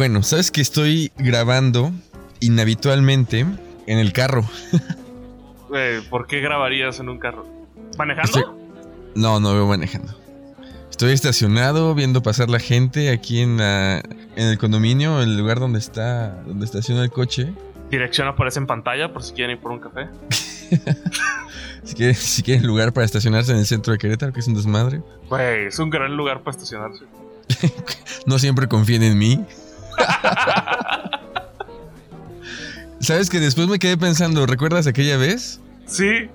Bueno, sabes que estoy grabando inhabitualmente en el carro. ¿por qué grabarías en un carro? ¿Manejando? Estoy- No, no veo manejando. Estoy estacionado viendo pasar la gente aquí en, la- en el condominio, el lugar donde está, donde estaciona el coche. Dirección aparece en pantalla por si quieren ir por un café. Si quieren, si quieren lugar para estacionarse en el centro de Querétaro, que es un desmadre. Güey, es un gran lugar para estacionarse. No siempre confíen en mí. ¿Sabes que después me quedé pensando, ¿recuerdas aquella vez? Sí.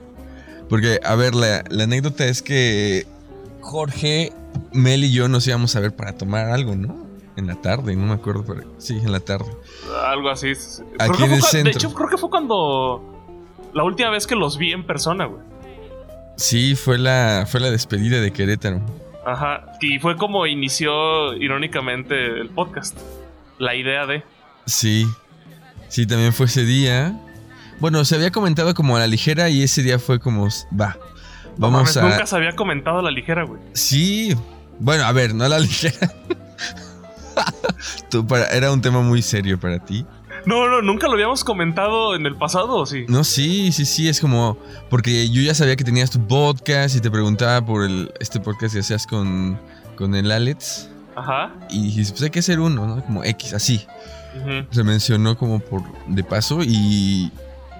Porque, a ver, la, la anécdota es que Jorge, Mel y yo nos íbamos a ver para tomar algo, ¿no? En la tarde, no me acuerdo, pero sí, en la tarde. Algo así. Aquí Creo que en el fue centro. De hecho, creo que fue cuando. La última vez que los vi en persona, güey. Sí, fue la, fue la despedida de Querétaro. Ajá. Y fue como inició irónicamente el podcast. La idea de. Sí, sí, también fue ese día. Bueno, se había comentado como a la ligera y ese día fue como, va, No vamos mames, a... Nunca se había comentado a la ligera, güey. Sí, bueno, a ver, no a la ligera. Tú para, era un tema muy serio para ti. No, no, nunca lo habíamos comentado en el pasado, ¿o sí? No, sí, sí, sí, es como, porque yo ya sabía que tenías tu podcast y te preguntaba por el, este podcast que hacías con, con el Alex. Ajá. Y dijiste, pues hay que hacer uno, ¿no? Como X, así. Se mencionó como por de paso y,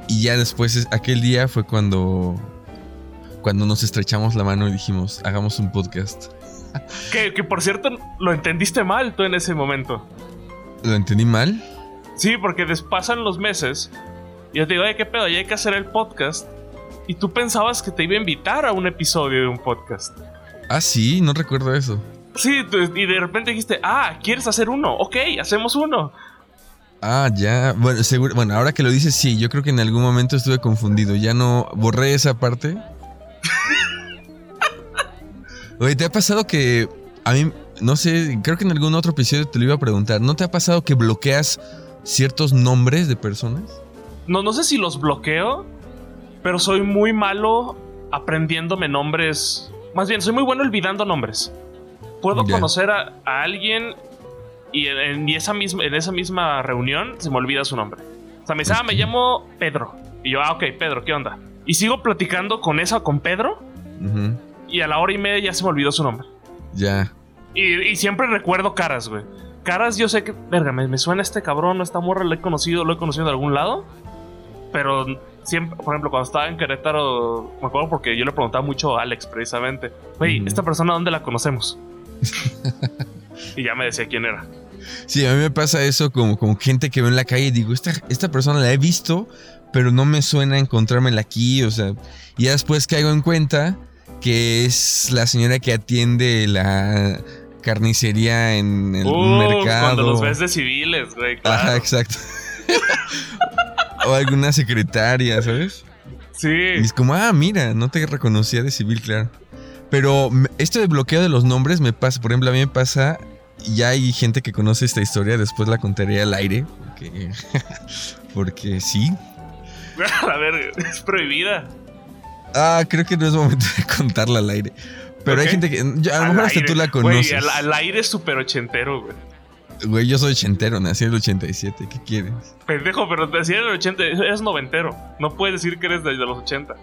y ya después es- aquel día fue cuando cuando nos estrechamos la mano y dijimos hagamos un podcast Que, que por cierto, lo entendiste mal tú en ese momento. lo entendí mal Sí, porque pasan los meses y yo te digo, oye, qué pedo, ya hay que hacer el podcast. Y tú pensabas que te iba a invitar a un episodio de un podcast. ah sí no recuerdo eso Sí, y de repente dijiste, ah, ¿quieres hacer uno? Ok, hacemos uno. ah ya bueno seguro bueno ahora que lo dices sí yo creo que en algún momento estuve confundido ya no borré esa parte oye te ha pasado que a mí no sé creo que en algún otro episodio te lo iba a preguntar no te ha pasado que bloqueas ciertos nombres de personas No, no sé si los bloqueo, pero soy muy malo aprendiéndome nombres. Más bien, soy muy bueno olvidando nombres. Puedo conocer a, a alguien y en, esa misma, en esa misma reunión se me olvida su nombre. O sea, me dice, ah, me llamo Pedro. Y yo, ah, ok, Pedro, ¿qué onda? Y sigo platicando con esa, con Pedro, y a la hora y media ya se me olvidó su nombre. ya Y, y siempre recuerdo caras, güey. Caras, yo sé que, verga, me, me suena este cabrón, esta morra, lo he conocido, lo he conocido de algún lado. Pero siempre, por ejemplo, cuando estaba en Querétaro, me acuerdo porque yo le preguntaba mucho a Alex, precisamente, güey. ¿esta persona dónde la conocemos? Y ya me decía quién era. Sí, a mí me pasa eso como con gente que veo en la calle y digo, esta, esta persona la he visto, pero no me suena encontrármela aquí, o sea, y ya después caigo en cuenta que es la señora que atiende la carnicería en el Uh, mercado. Cuando los ves de civiles, güey, claro. Ajá, exacto. o alguna secretaria, ¿sabes? Y Sí. es como, ah, mira, no te reconocía de civil, claro. Pero esto de bloqueo de los nombres me pasa, por ejemplo, a mí me pasa, ya hay gente que conoce esta historia, después la contaré al aire, porque, porque sí. A ver, es prohibida. Ah, creo que no es momento de contarla al aire. Pero hay gente que, a lo mejor hasta aire. tú la Güey, conoces. al, al aire es súper ochentero, güey. Güey, yo soy ochentero, nací en el 87, ¿qué quieres? Pendejo, pero decía en el 80, eres noventero. No puedes decir que eres de los 80.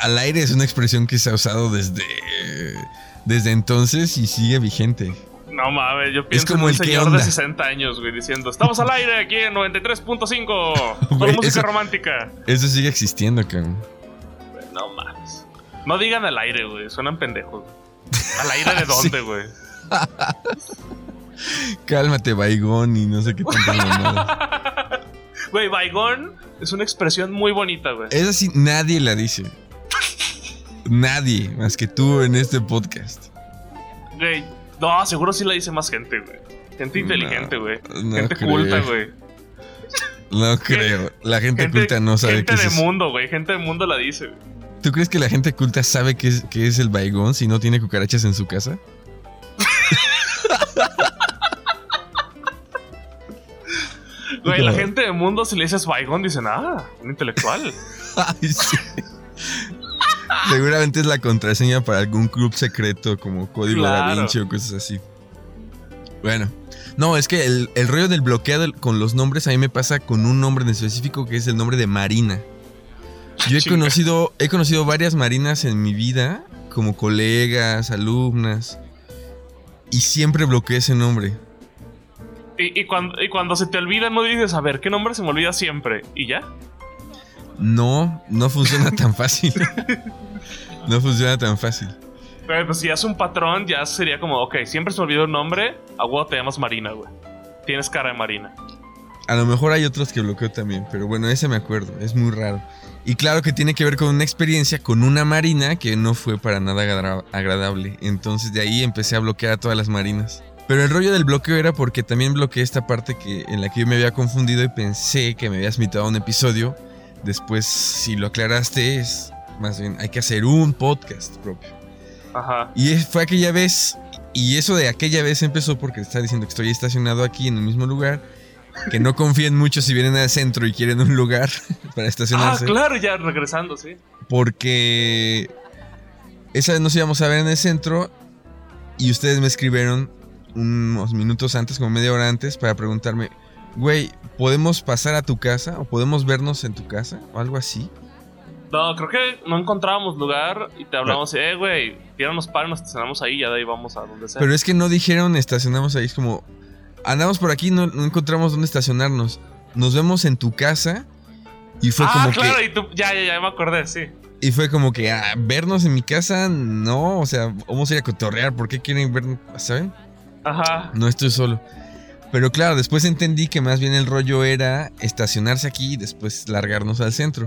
Al aire es una expresión que se ha usado desde, desde entonces y sigue vigente. No mames, yo pienso como en el un ¿qué señor onda? de 60 años, güey, diciendo, estamos al aire aquí en 93.5 con música eso- romántica. Eso sigue existiendo, cabrón. No mames. No digan al aire, güey, suenan pendejos. ¿Al aire de dónde, güey? Cálmate, Baigón, y no sé qué tanta mamada. Güey, Baigón es una expresión muy bonita, güey. Esa sí, nadie la dice. Nadie, más que tú en este podcast. Güey, no, seguro sí la dice más gente, güey. Gente inteligente, güey. no gente culta, güey. No creo. La gente, Gente, culta no sabe gente qué es de eso. mundo, güey. Gente de mundo la dice, güey. ¿Tú crees que la gente culta sabe qué es, qué es el Baigón si no tiene cucarachas en su casa? Güey, la gente de mundo, si le dices Baigón, dicen, ah, un intelectual. Ay, sí. Seguramente es la contraseña para algún club secreto como Código Da. Vinci o cosas así. Bueno, no, es que el, el rollo del bloqueo del- con los nombres a mí me pasa con un nombre en específico que es el nombre de Marina. Yo he conocido, he conocido varias Marinas en mi vida, como colegas, alumnas, y siempre bloqueé ese nombre. Y, y cuando, y cuando se te olvida, no dices, a ver, ¿qué nombre se me olvida siempre? ¿Y ya? No, no funciona tan fácil. no funciona tan fácil. Pero pues si es un patrón, ya sería como, ok, siempre se me olvida un nombre, a huevo te llamas Marina, güey. Tienes cara de Marina. A lo mejor hay otros que bloqueo también, pero bueno, ese me acuerdo, es muy raro. Y claro que tiene que ver con una experiencia con una marina que no fue para nada agra- agradable. Entonces de ahí empecé a bloquear a todas las marinas. Pero el rollo del bloqueo era porque también bloqueé esta parte que, en la que yo me había confundido y pensé que me habías invitado a un episodio. Después, si lo aclaraste, es más bien, hay que hacer un podcast propio. Ajá. Y fue aquella vez, y eso de aquella vez empezó porque está diciendo que estoy estacionado aquí en el mismo lugar, que no confíen mucho si vienen al centro y quieren un lugar para Ah, estacionarse, claro, ya regresando, sí. porque esa vez nos íbamos a ver en el centro y ustedes me escribieron unos minutos antes, como media hora antes, para preguntarme, güey, ¿podemos pasar a tu casa o podemos vernos en tu casa o algo así? No, creo que no encontrábamos lugar y te hablamos, eh, güey, tíranos para, nos estacionamos ahí y ya de ahí vamos a donde sea. Pero es que no dijeron estacionamos ahí, es como andamos por aquí, no, no encontramos dónde estacionarnos. Nos vemos en tu casa y fue ah, como claro, que y tú, ya, ya, ya me acordé, sí. y fue como que ah, vernos en mi casa, no, o sea, vamos a ir a cotorrear, ¿por qué quieren vernos? ¿Saben? Ajá. No estoy solo. Pero claro, después entendí que más bien el rollo era estacionarse aquí y después largarnos al centro.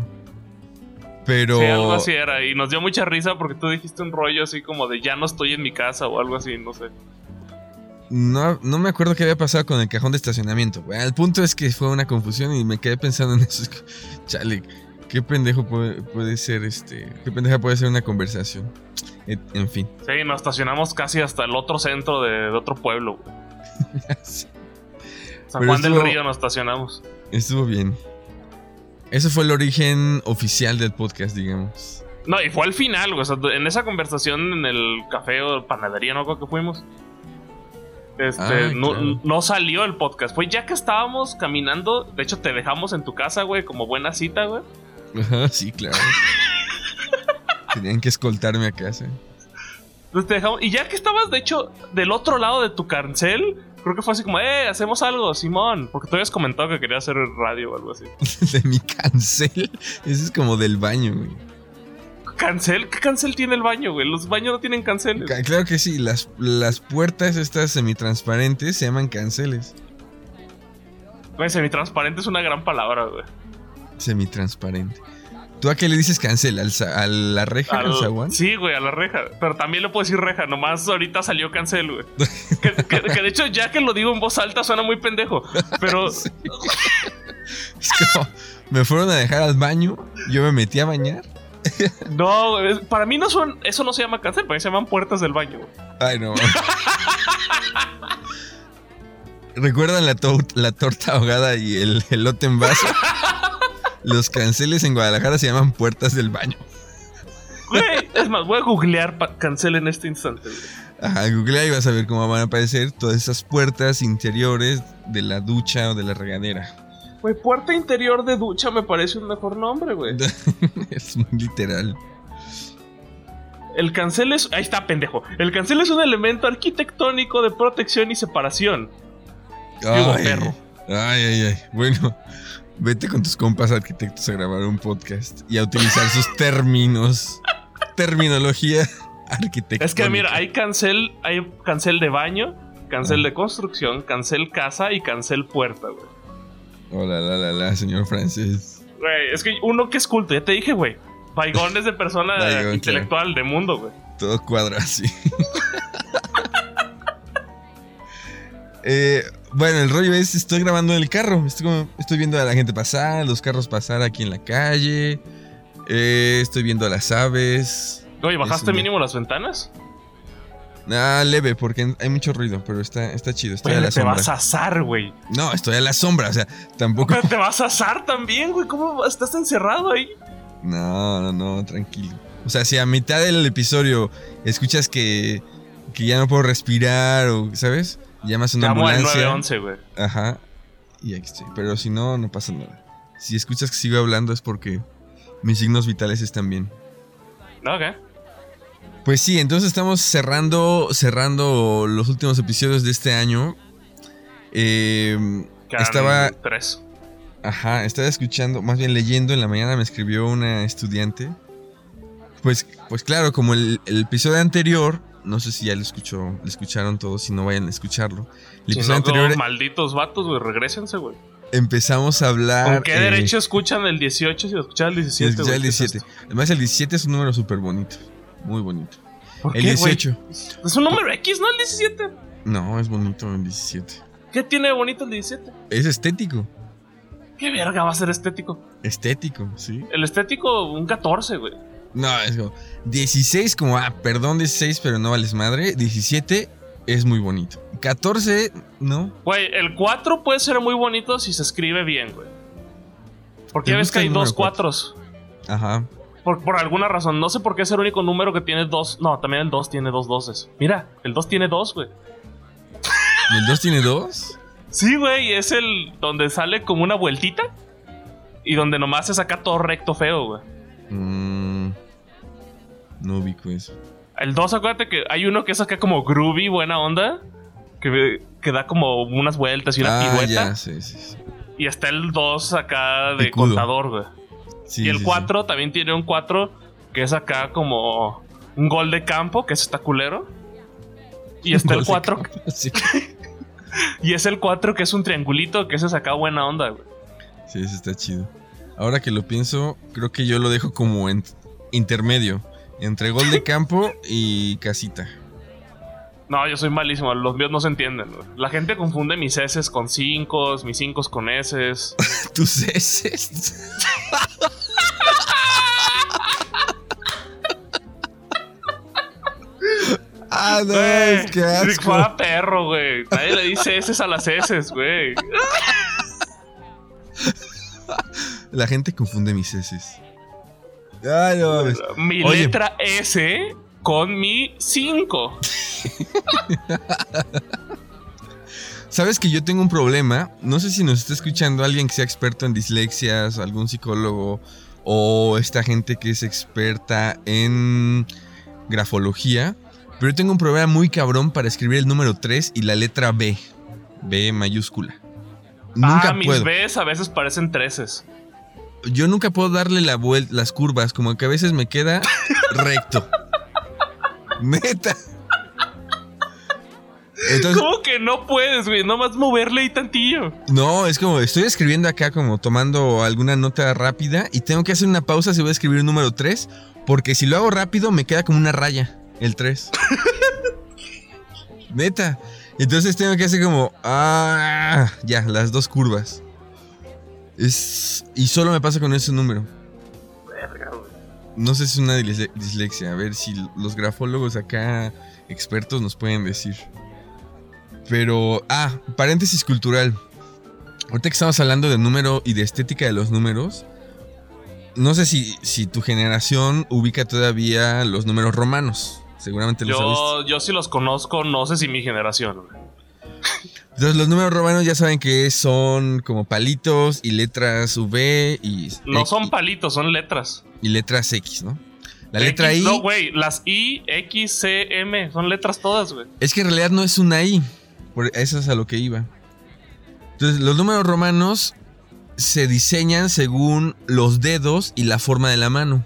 Pero Sí, algo así era. Y nos dio mucha risa porque tú dijiste un rollo así como de ya no estoy en mi casa o algo así, no sé. No, no me acuerdo qué había pasado con el cajón de estacionamiento. Bueno, el punto es que fue una confusión y me quedé pensando en eso. Chale, qué pendejo puede, puede ser este. Qué pendeja puede ser una conversación. En fin. Sí, nos estacionamos casi hasta el otro centro de, de otro pueblo. güey. San Juan del Río nos estacionamos. Estuvo bien. Eso fue el origen oficial del podcast, digamos. No, y fue al final, güey. O sea, en esa conversación en el café o panadería, ¿no? Creo que fuimos. Este, Ah, no, claro. no salió el podcast. Fue ya que estábamos caminando. De hecho, te dejamos en tu casa, güey, como buena cita, güey. Ajá, sí, claro. Tenían que escoltarme a casa. Entonces te dejamos. Y ya que estabas, de hecho, del otro lado de tu cancel, creo que fue así como, eh, hacemos algo, Simón. Porque tú habías comentado que quería hacer radio o algo así. De mi cancel. Ese es como del baño, güey. ¿Cancel? ¿Qué cancel tiene el baño, güey? Los baños no tienen canceles. Ca- Claro que sí, las, las puertas estas semitransparentes se llaman canceles. Güey, semitransparente es una gran palabra, güey. Semitransparente. ¿Tú a qué le dices cancel? ¿Al ¿A la reja? ¿Al, zaguán? Sí, güey, a la reja. Pero también le puedo decir reja, nomás ahorita salió cancel, güey. que, que- que de hecho, ya que lo digo en voz alta, suena muy pendejo. Pero Sí. Es como, me fueron a dejar al baño, yo me metí a bañar. no, güey, para mí no son, eso no se llama cancel, para mí se llaman puertas del baño. güey. Ay, no. ¿Recuerdan la torta ahogada y el elote en vaso? Los canceles en Guadalajara se llaman puertas del baño. Güey, es más, voy a googlear pa- cancel en este instante. güey. Ajá, googlea y vas a ver cómo van a aparecer todas esas puertas interiores de la ducha o de la regadera. Güey, puerta interior de ducha me parece un mejor nombre, güey. es muy literal. El cancel es. Ahí está, pendejo. El cancel es un elemento arquitectónico de protección y separación. Digo, Ay, perro. ay, ay, ay. Bueno, vete con tus compas arquitectos a grabar un podcast y a utilizar sus términos. Terminología arquitectónica. Es que mira, hay cancel, hay cancel de baño, cancel de construcción, cancel casa y cancel puerta, güey. Hola, la, la, la, señor francés. Güey, es que uno que es culto, ya te dije, güey. Baigones de persona Baigón, intelectual de mundo, güey. Todo cuadra así. Eh, bueno, el rollo es, estoy grabando en el carro. Estoy, como- estoy viendo a la gente pasar, los carros pasar aquí en la calle. Eh, estoy viendo a las aves. Oye, ¿bajaste un- mínimo las ventanas? Ah, leve, porque hay mucho ruido, pero está, está chido. Estoy a Güey, la te sombra. vas a asar, güey. No, estoy a la sombra, o sea, tampoco. Pero te vas a asar también, güey. ¿Cómo estás encerrado ahí? No, no, no, tranquilo. O sea, si a mitad del episodio escuchas que, que ya no puedo respirar o, ¿sabes? Llamas a una Llamo al ambulancia. 911, güey. Ajá. Y aquí estoy. Pero si no, no pasa nada. Si escuchas que sigo hablando es porque mis signos vitales están bien. Ok. Pues sí, entonces estamos cerrando, cerrando los últimos episodios de este año. Eh, Quedan Estaba- Tres. Ajá, estaba escuchando, más bien leyendo, en la mañana me escribió una estudiante. Pues, pues claro, como el, el episodio anterior, no sé si ya lo escuchó, lo escucharon todos, si no vayan a escucharlo. El Si episodio no, anterior como malditos vatos, güey, regrésense, güey. empezamos a hablar. ¿Con qué eh, derecho escuchan el 18 si lo escuchan el sí, 17, escuchar güey? el ¿Qué es 17. esto? Además, el 17 es un número súper bonito. Muy bonito. ¿Por El qué, güey? 18. Es un número X, ¿no? El 17. No, es bonito el 17. ¿Qué tiene de bonito el 17? Es estético. ¿Qué verga va a ser estético? Estético, sí. El estético, un 14, güey. No, es como 16, como, ah, perdón, 16, pero no vales madre. 17 es muy bonito. 14, no. Güey, el 4 puede ser muy bonito si se escribe bien, güey. Porque ¿Te ya ves que hay dos número cuatro? cuatros. Ajá. Por, por alguna razón. No sé por qué es el único número que tiene dos. No, también el 2 tiene dos doses. Mira, el 2 tiene dos, güey. ¿Y el 2 tiene 2? Sí, güey, es el donde sale como una vueltita. Y donde nomás se saca todo recto feo, güey. Mm, no ubico eso. El 2, acuérdate que hay uno que es acá como groovy, buena onda. Que, que da como unas vueltas y una ah, pirueta. ya, sí, sí. sí. Y está el 2 acá de Picudo. contador, güey. Y el sí, 4 también tiene un 4 que es acá como un gol de campo, que es está culero. Y está el Gol de 4 campo, sí. y es el 4 que es un triangulito, que ese es acá buena onda, güey. Sí, ese está chido. Ahora que lo pienso, creo que yo lo dejo como en intermedio. Entre gol de campo y casita. No, yo soy malísimo, los míos no se entienden. güey. La gente confunde mis S con 5, mis 5 con S. Tus heces. ah, no, Güey, qué si asco. fuera perro, güey. Nadie le dice S a las S, güey. La gente confunde mis heces. Mi Oye. letra S con mi 5. Sabes que yo tengo un problema. No sé si nos está escuchando alguien que sea experto en dislexias, algún psicólogo o esta gente que es experta en grafología. Pero yo tengo un problema muy cabrón para escribir el número 3 y la letra B. B mayúscula. Nunca ah, mis puedo. Bs a veces parecen treces. Yo nunca puedo darle la vuelta, las curvas, como que a veces me queda recto. Neta. Entonces, ¿Cómo que no puedes, güey? Nomás moverle y tantillo. No, es como estoy escribiendo acá como tomando alguna nota rápida y tengo que hacer una pausa si voy a escribir el número 3 porque si lo hago rápido me queda como una raya, el 3. Neta. Entonces tengo que hacer como ah, ya, las dos curvas. Es y solo me pasa con ese número. No sé si es una disle- dislexia, a ver si los grafólogos acá expertos nos pueden decir. Pero, ah, paréntesis cultural. Ahorita que estamos hablando de número y de estética de los números, no sé si, si tu generación ubica todavía los números romanos. Seguramente los has visto. Yo sí los conozco, no sé si mi generación. Entonces, los números romanos ya saben que son como palitos y letras V y, No X- son palitos, son letras. y letras X, ¿no? La letra X, I No, güey, las I, X, C, M, son letras todas, güey. es que en realidad no es una I. Por eso es a lo que iba. Entonces, los números romanos se diseñan según los dedos y la forma de la mano.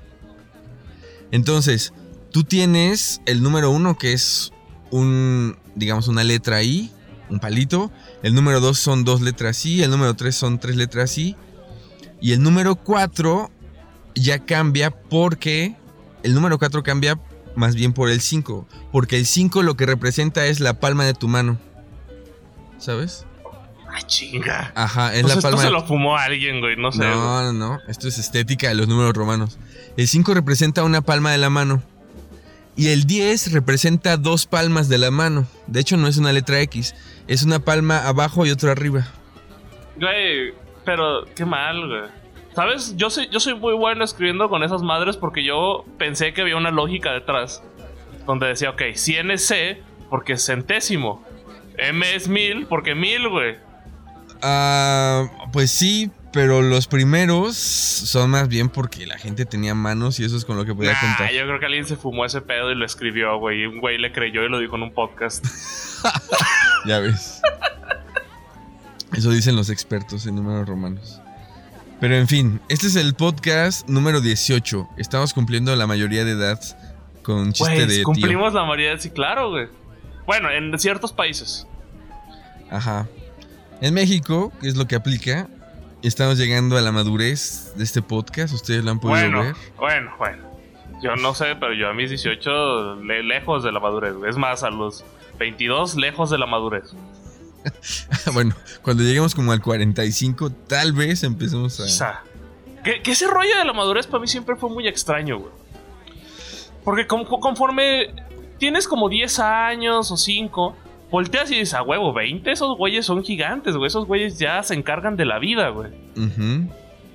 Entonces, tú tienes el número uno que es un, digamos, una letra I, un palito. El número dos son dos letras I. El número tres son tres letras I. Y el número cuatro ya cambia porque el número cuatro cambia más bien por el 5. Porque el 5 lo que representa es la palma de tu mano. ¿Sabes? Ay, chinga. Ajá, es Pues la esto palma se de lo fumó alguien, güey, no sé. No, no, no. Esto es estética de los números romanos. El 5 representa una palma de la mano. Y el 10 representa dos palmas de la mano. De hecho, no es una letra X. Es una palma abajo y otra arriba. Güey, pero qué mal, güey. ¿Sabes? Yo soy, yo soy muy bueno escribiendo con esas madres porque yo pensé que había una lógica detrás. Donde decía, ok, 100 es C porque es centésimo. M es mil, porque mil, güey. Ah, pues sí, pero los primeros son más bien porque la gente tenía manos y eso es con lo que podía Nah, contar. yo creo que alguien se fumó ese pedo y lo escribió, güey. Y un güey le creyó y lo dijo en un podcast. Ya ves. Eso dicen los expertos en números romanos. Pero en fin, este es el podcast número 18. Estamos cumpliendo la mayoría de edad con chiste Güey, de tío. cumplimos la mayoría, sí, claro, güey. Bueno, en ciertos países. Ajá. En México, que es lo que aplica, estamos llegando a la madurez de este podcast. Ustedes lo han podido Bueno, ver. bueno, bueno. Yo no sé, pero yo a mis 18 le- lejos de la madurez. Es más, a los 22 lejos de la madurez. bueno, cuando lleguemos como al 45, tal vez empecemos a... O sea, que, que ese rollo de la madurez para mí siempre fue muy extraño, güey. Porque con- conforme tienes como 10 años o 5, volteas y dices, a huevo, 20, esos güeyes son gigantes, güey. Esos güeyes ya se encargan de la vida, güey.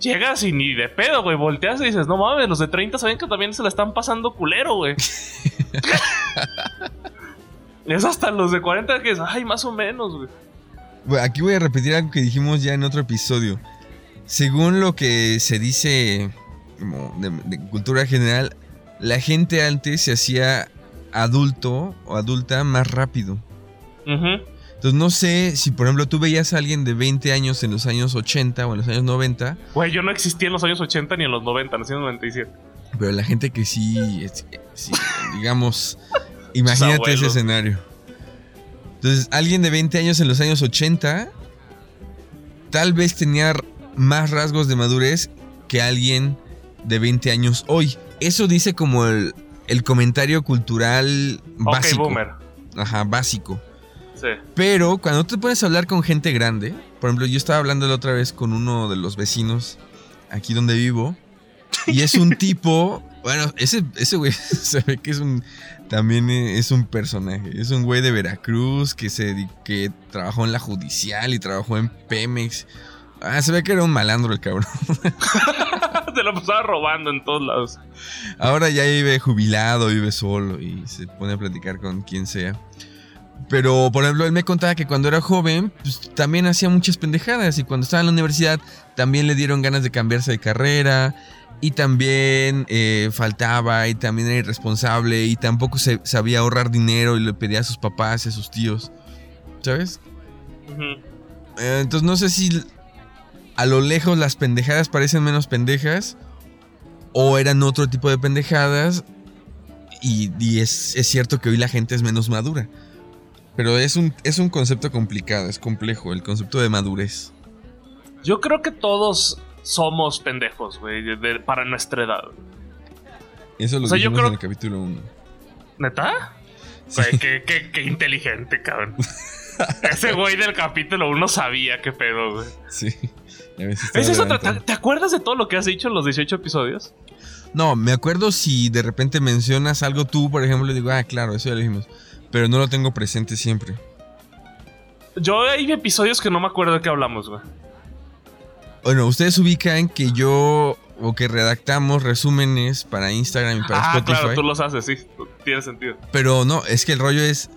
Llegas y ni de pedo, güey. Volteas y dices, no mames, los de 30 saben que también se la están pasando culero, güey. es hasta los de 40 que es, ay, más o menos, güey. Bueno, aquí voy a repetir algo que dijimos ya en otro episodio. Según lo que se dice de, de cultura general, la gente antes se hacía adulto o adulta más rápido. Ujú. Entonces no sé si por ejemplo tú veías a alguien de 20 años en los años 80 o en los años 90, Güey, yo no existía en los años 80 ni en los 90, nací en el 97. pero la gente que sí, es- sí, digamos, imagínate ese escenario. Entonces, alguien de 20 años en los años 80 tal vez tenía más rasgos de madurez que alguien de 20 años hoy. Eso dice como el, el comentario cultural básico. Ok, boomer. Ajá, básico. Sí. Pero cuando te pones a hablar con gente grande, por ejemplo, yo estaba hablando la otra vez con uno de los vecinos aquí donde vivo, y es un tipo, bueno, ese, ese güey se ve que es un, también es un personaje, es un güey de Veracruz que, se, que trabajó en la judicial y trabajó en Pemex. Ah, se ve que era un malandro el cabrón. Te la pasaba robando en todos lados. Ahora ya vive jubilado, vive solo y se pone a platicar con quien sea. Pero, por ejemplo, él me contaba que cuando era joven, pues, también hacía muchas pendejadas. Y cuando estaba en la universidad, también le dieron ganas de cambiarse de carrera. Y también eh, faltaba, y también era irresponsable. Y tampoco se sabía ahorrar dinero y le pedía a sus papás y a sus tíos. ¿Sabes? Eh, entonces no sé si a lo lejos las pendejadas parecen menos pendejas o eran otro tipo de pendejadas y, y es, es cierto que hoy la gente es menos madura. Pero es un, es un concepto complicado, es complejo, el concepto de madurez. Yo creo que todos somos pendejos, güey, para nuestra edad. Eso lo O sea, yo dijimos creo- en el capítulo 1. ¿Neta? Güey, qué, qué- qué inteligente, cabrón. Ese güey del capítulo 1 sabía qué pedo, güey. Sí. ¿Es eso? ¿Te, adelantado. te- te acuerdas de todo lo que has dicho en los 18 episodios? No, me acuerdo si de repente mencionas algo tú, por ejemplo, y digo, ah, claro, eso ya lo dijimos. Pero no lo tengo presente siempre. Yo hay episodios que no me acuerdo de qué hablamos, güey. Bueno, ustedes ubican que yo o que redactamos resúmenes para Instagram y para ah, Spotify. claro, tú los haces, sí. Tiene sentido. Pero no, es que el rollo es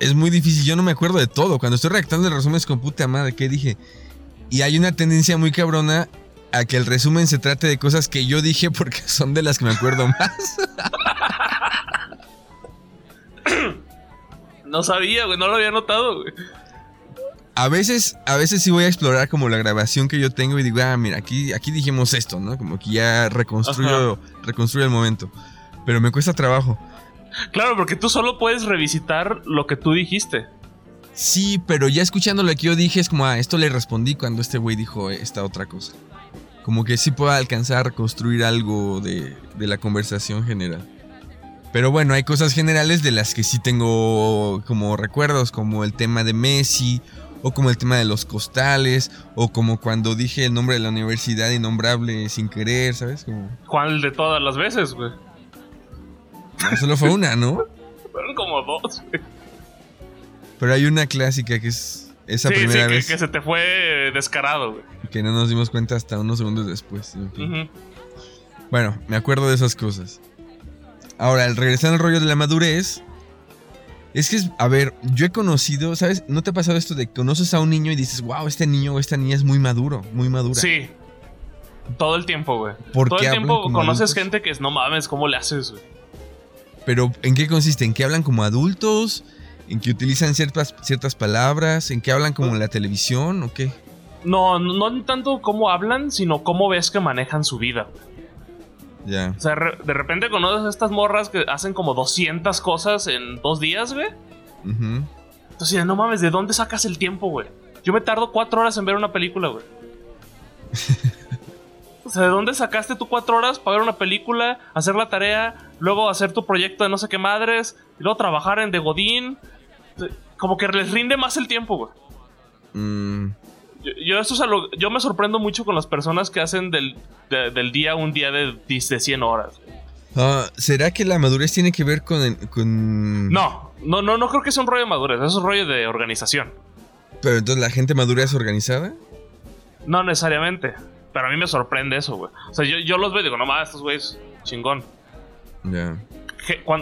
es muy difícil. Yo no me acuerdo de todo. Cuando estoy redactando el resumen es con puta madre, ¿qué dije? Y hay una tendencia muy cabrona a que el resumen se trate de cosas que yo dije porque son de las que me acuerdo más. No sabía, güey, no lo había notado, güey. A veces, a veces sí voy a explorar como la grabación que yo tengo y digo, ah, mira, aquí, aquí dijimos esto, ¿no? Como que ya reconstruyo, reconstruyo el momento. Pero me cuesta trabajo. Claro, porque tú solo puedes revisitar lo que tú dijiste. Sí, pero ya escuchando lo que yo dije es como, ah, esto le respondí cuando este güey dijo esta otra cosa. Como que sí puedo alcanzar a reconstruir algo de, de la conversación general. Pero bueno, hay cosas generales de las que sí tengo como recuerdos, como el tema de Messi, o como el tema de los costales, o como cuando dije el nombre de la universidad innombrable sin querer, ¿sabes? Como, ¿Cuál de todas las veces, güey? no, solo fue una, ¿no? Fueron como dos, güey. Pero hay una clásica que es esa Sí, sí, primera que, vez que se te fue descarado, güey. que no nos dimos cuenta hasta unos segundos después. en fin. Ujú. Bueno, me acuerdo de esas cosas. Ahora, al regresar al rollo de la madurez, Es que, a ver, yo he conocido, ¿sabes? ¿No te ha pasado esto de que conoces a un niño y dices, wow, este niño o esta niña es muy maduro, muy madura? Sí. Todo el tiempo, güey. ¿Por Todo qué el tiempo conoces adultos? gente que es, no mames, ¿cómo le haces, güey? Pero, ¿en qué consiste? ¿En que hablan como adultos? ¿En que utilizan ciertas, ciertas palabras? ¿En que hablan como en la televisión o qué? No, no tanto cómo hablan, sino cómo ves que manejan su vida. Ya. O sea, de repente conoces a estas morras que hacen como 200 cosas en dos días, güey. Entonces, no mames, ¿de dónde sacas el tiempo, güey? Yo me tardo cuatro horas en ver una película, güey. o sea, ¿de dónde sacaste tú cuatro horas para ver una película, hacer la tarea, luego hacer tu proyecto de no sé qué madres, y luego trabajar en The Godín? Como que les rinde más el tiempo, güey. Mm, Yo, yo es yo me sorprendo mucho con las personas que hacen del, de- del día un día de, de 100 horas. ah, ¿Será que la madurez tiene que ver con, el- con... No, no, no, no creo que sea un rollo de madurez, es un rollo de organización. Pero entonces la gente madura es organizada. No necesariamente. Pero a mí me sorprende eso, güey. O sea, yo, yo los veo y digo, no mames, estos güeyes, chingón. Ya.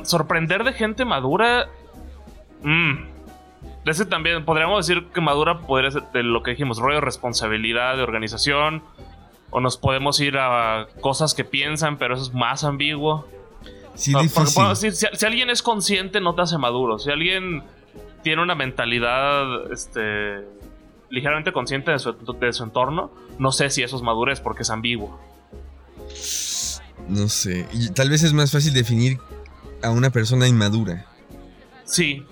Sorprender de gente madura. Mmm. Ese también, podríamos decir que madura podría ser de lo que dijimos, rollo de responsabilidad, de organización. O nos podemos ir a cosas que piensan, pero eso es más ambiguo. Sí, porque si, si alguien es consciente, no te hace maduro. Si alguien tiene una mentalidad este, ligeramente consciente de su, de su entorno, no sé si eso es madurez porque es ambiguo. No sé. Y tal vez es más fácil definir a una persona inmadura. Sí,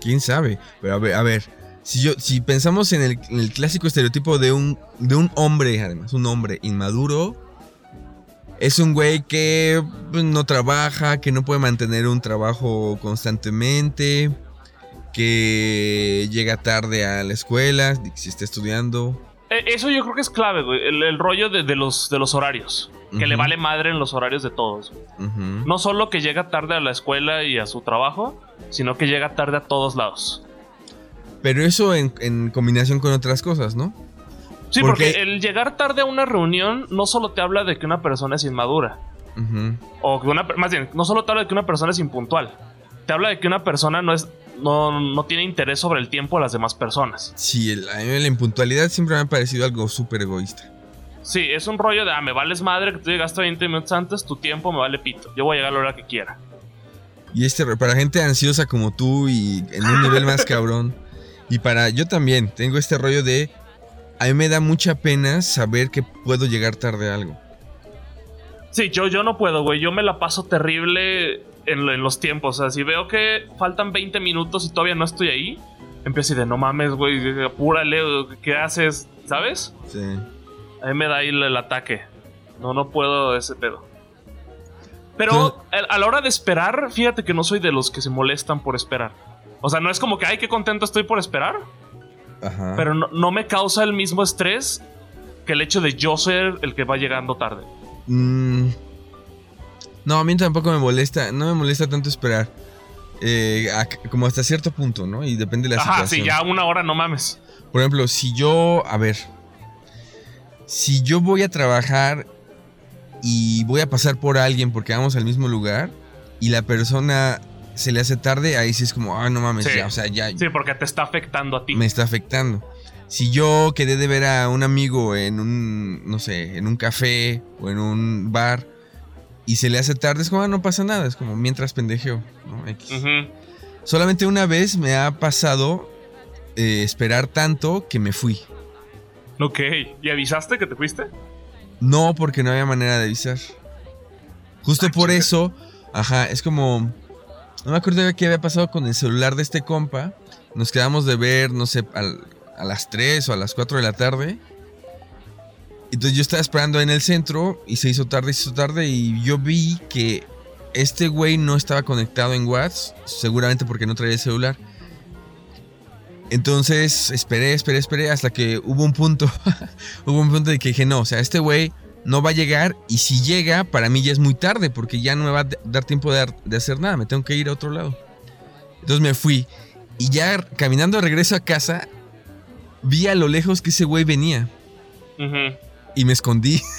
¿Quién sabe? Pero a ver, a ver. Si, yo, si pensamos en el, en el clásico estereotipo de un, de un hombre, además, un hombre inmaduro, es un güey que pues, no trabaja, que no puede mantener un trabajo constantemente, que llega tarde a la escuela, si está estudiando. E- Eso yo creo que es clave, güey. El, el rollo de, de los, de los horarios. Que le vale madre en los horarios de todos. No solo que llega tarde a la escuela y a su trabajo, sino que llega tarde a todos lados. Pero eso en, en combinación con otras cosas, ¿no? Sí, Porque- porque el llegar tarde a una reunión no solo te habla de que una persona es inmadura. O que una, más bien, no solo te habla de que una persona es impuntual. Te habla de que una persona no es. No, no tiene interés sobre el tiempo de las demás personas. Sí, el- a mí la impuntualidad siempre me ha parecido algo súper egoísta. Sí, es un rollo de, ah, me vales madre que tú llegaste 20 minutos antes, tu tiempo me vale pito. Yo voy a llegar a la hora que quiera. Y este, para gente ansiosa como tú y en un nivel más cabrón. Y para, yo también tengo este rollo de, a mí me da mucha pena saber que puedo llegar tarde a algo. Sí, yo, yo no puedo, güey. Yo me la paso terrible en, lo- en los tiempos. O sea, si veo que faltan 20 minutos y todavía no estoy ahí, empiezo así de, no mames, güey, apúrale, ¿qué haces? ¿Sabes? Sí. A mí me da ahí el, el ataque. No, no puedo ese pedo. Pero a, a la hora de esperar, fíjate que no soy de los que se molestan por esperar. O sea, no es como que, ay, qué contento estoy por esperar. Ajá. Pero no, no me causa el mismo estrés que el hecho de yo ser el que va llegando tarde. Mm, no, a mí tampoco me molesta, no me molesta tanto esperar. Eh, a- como hasta cierto punto, ¿no? Y depende de la Ajá, situación. sí, ya una hora no mames. Por ejemplo, si yo, a ver, si yo voy a trabajar y voy a pasar por alguien porque vamos al mismo lugar y la persona se le hace tarde, ahí sí es como, ah, no mames, Sí. ya, o sea, ya Sí, porque te está afectando a ti. me está afectando. Si yo quedé de ver a un amigo en un, no sé, en un café o en un bar y se le hace tarde, es como, ah, no pasa nada, es como mientras pendejeo, ¿no? X. Solamente una vez me ha pasado eh, esperar tanto que me fui. Ok. ¿Y avisaste que te fuiste? No, porque no había manera de avisar. Justo Ah, por eso, ajá, es como. No me acuerdo qué había pasado con el celular de este compa. Nos quedamos de ver, no sé, al- a las 3 o a las 4 de la tarde. Entonces yo estaba esperando en el centro y se hizo tarde, se hizo tarde y yo vi que este güey no estaba conectado en WhatsApp, seguramente porque no traía el celular. Entonces esperé, esperé, esperé hasta que hubo un punto, hubo un punto de que dije, no, o sea, este güey no va a llegar y si llega, para mí ya es muy tarde porque ya no me va a dar tiempo de, hacer nada, me tengo que ir a otro lado. Entonces me fui y ya caminando de regreso a casa, vi a lo lejos que ese güey venía. Y me escondí.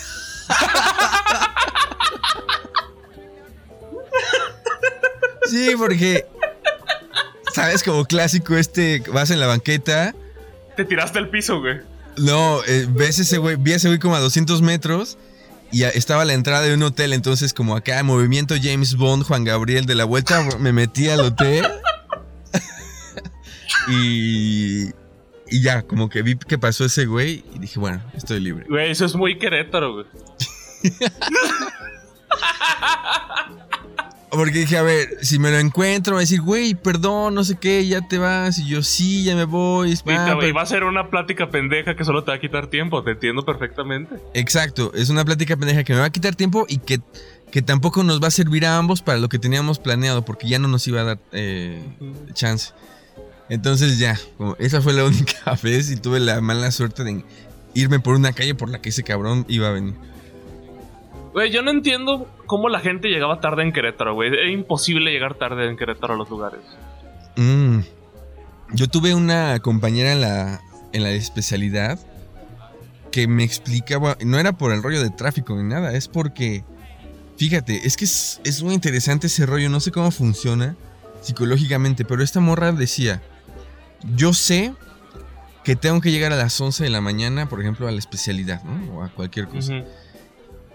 Sí, porque ¿Sabes? Como clásico este, vas en la banqueta. Te tiraste al piso, güey. No, eh, ves ese güey, vi a ese güey como a 200 metros y estaba a la entrada de un hotel, entonces como acá, movimiento James Bond, Juan Gabriel de la vuelta, me metí al hotel. y, y ya, como que vi que pasó ese güey y dije, bueno, estoy libre. Güey, eso es muy Querétaro, güey. Porque dije, a ver, si me lo encuentro, va a decir, güey, perdón, no sé qué, ya te vas. Y yo, sí, ya me voy. y va a ser una plática pendeja que solo te va a quitar tiempo, te entiendo perfectamente. Exacto, es una plática pendeja que me va a quitar tiempo y que, que tampoco nos va a servir a ambos para lo que teníamos planeado, porque ya no nos iba a dar eh, chance. Entonces ya, esa fue la única vez y tuve la mala suerte de irme por una calle por la que ese cabrón iba a venir. Güey, yo no entiendo cómo la gente llegaba tarde en Querétaro, güey. Es imposible llegar tarde en Querétaro a los lugares. Mm. Yo tuve una compañera en la, en la especialidad que me explicaba, no era por el rollo de tráfico ni nada, es porque, fíjate, es que es, es muy interesante ese rollo, no sé cómo funciona psicológicamente, pero esta morra decía, yo sé que tengo que llegar a las 11 de la mañana, por ejemplo, a la especialidad, ¿no? O a cualquier cosa.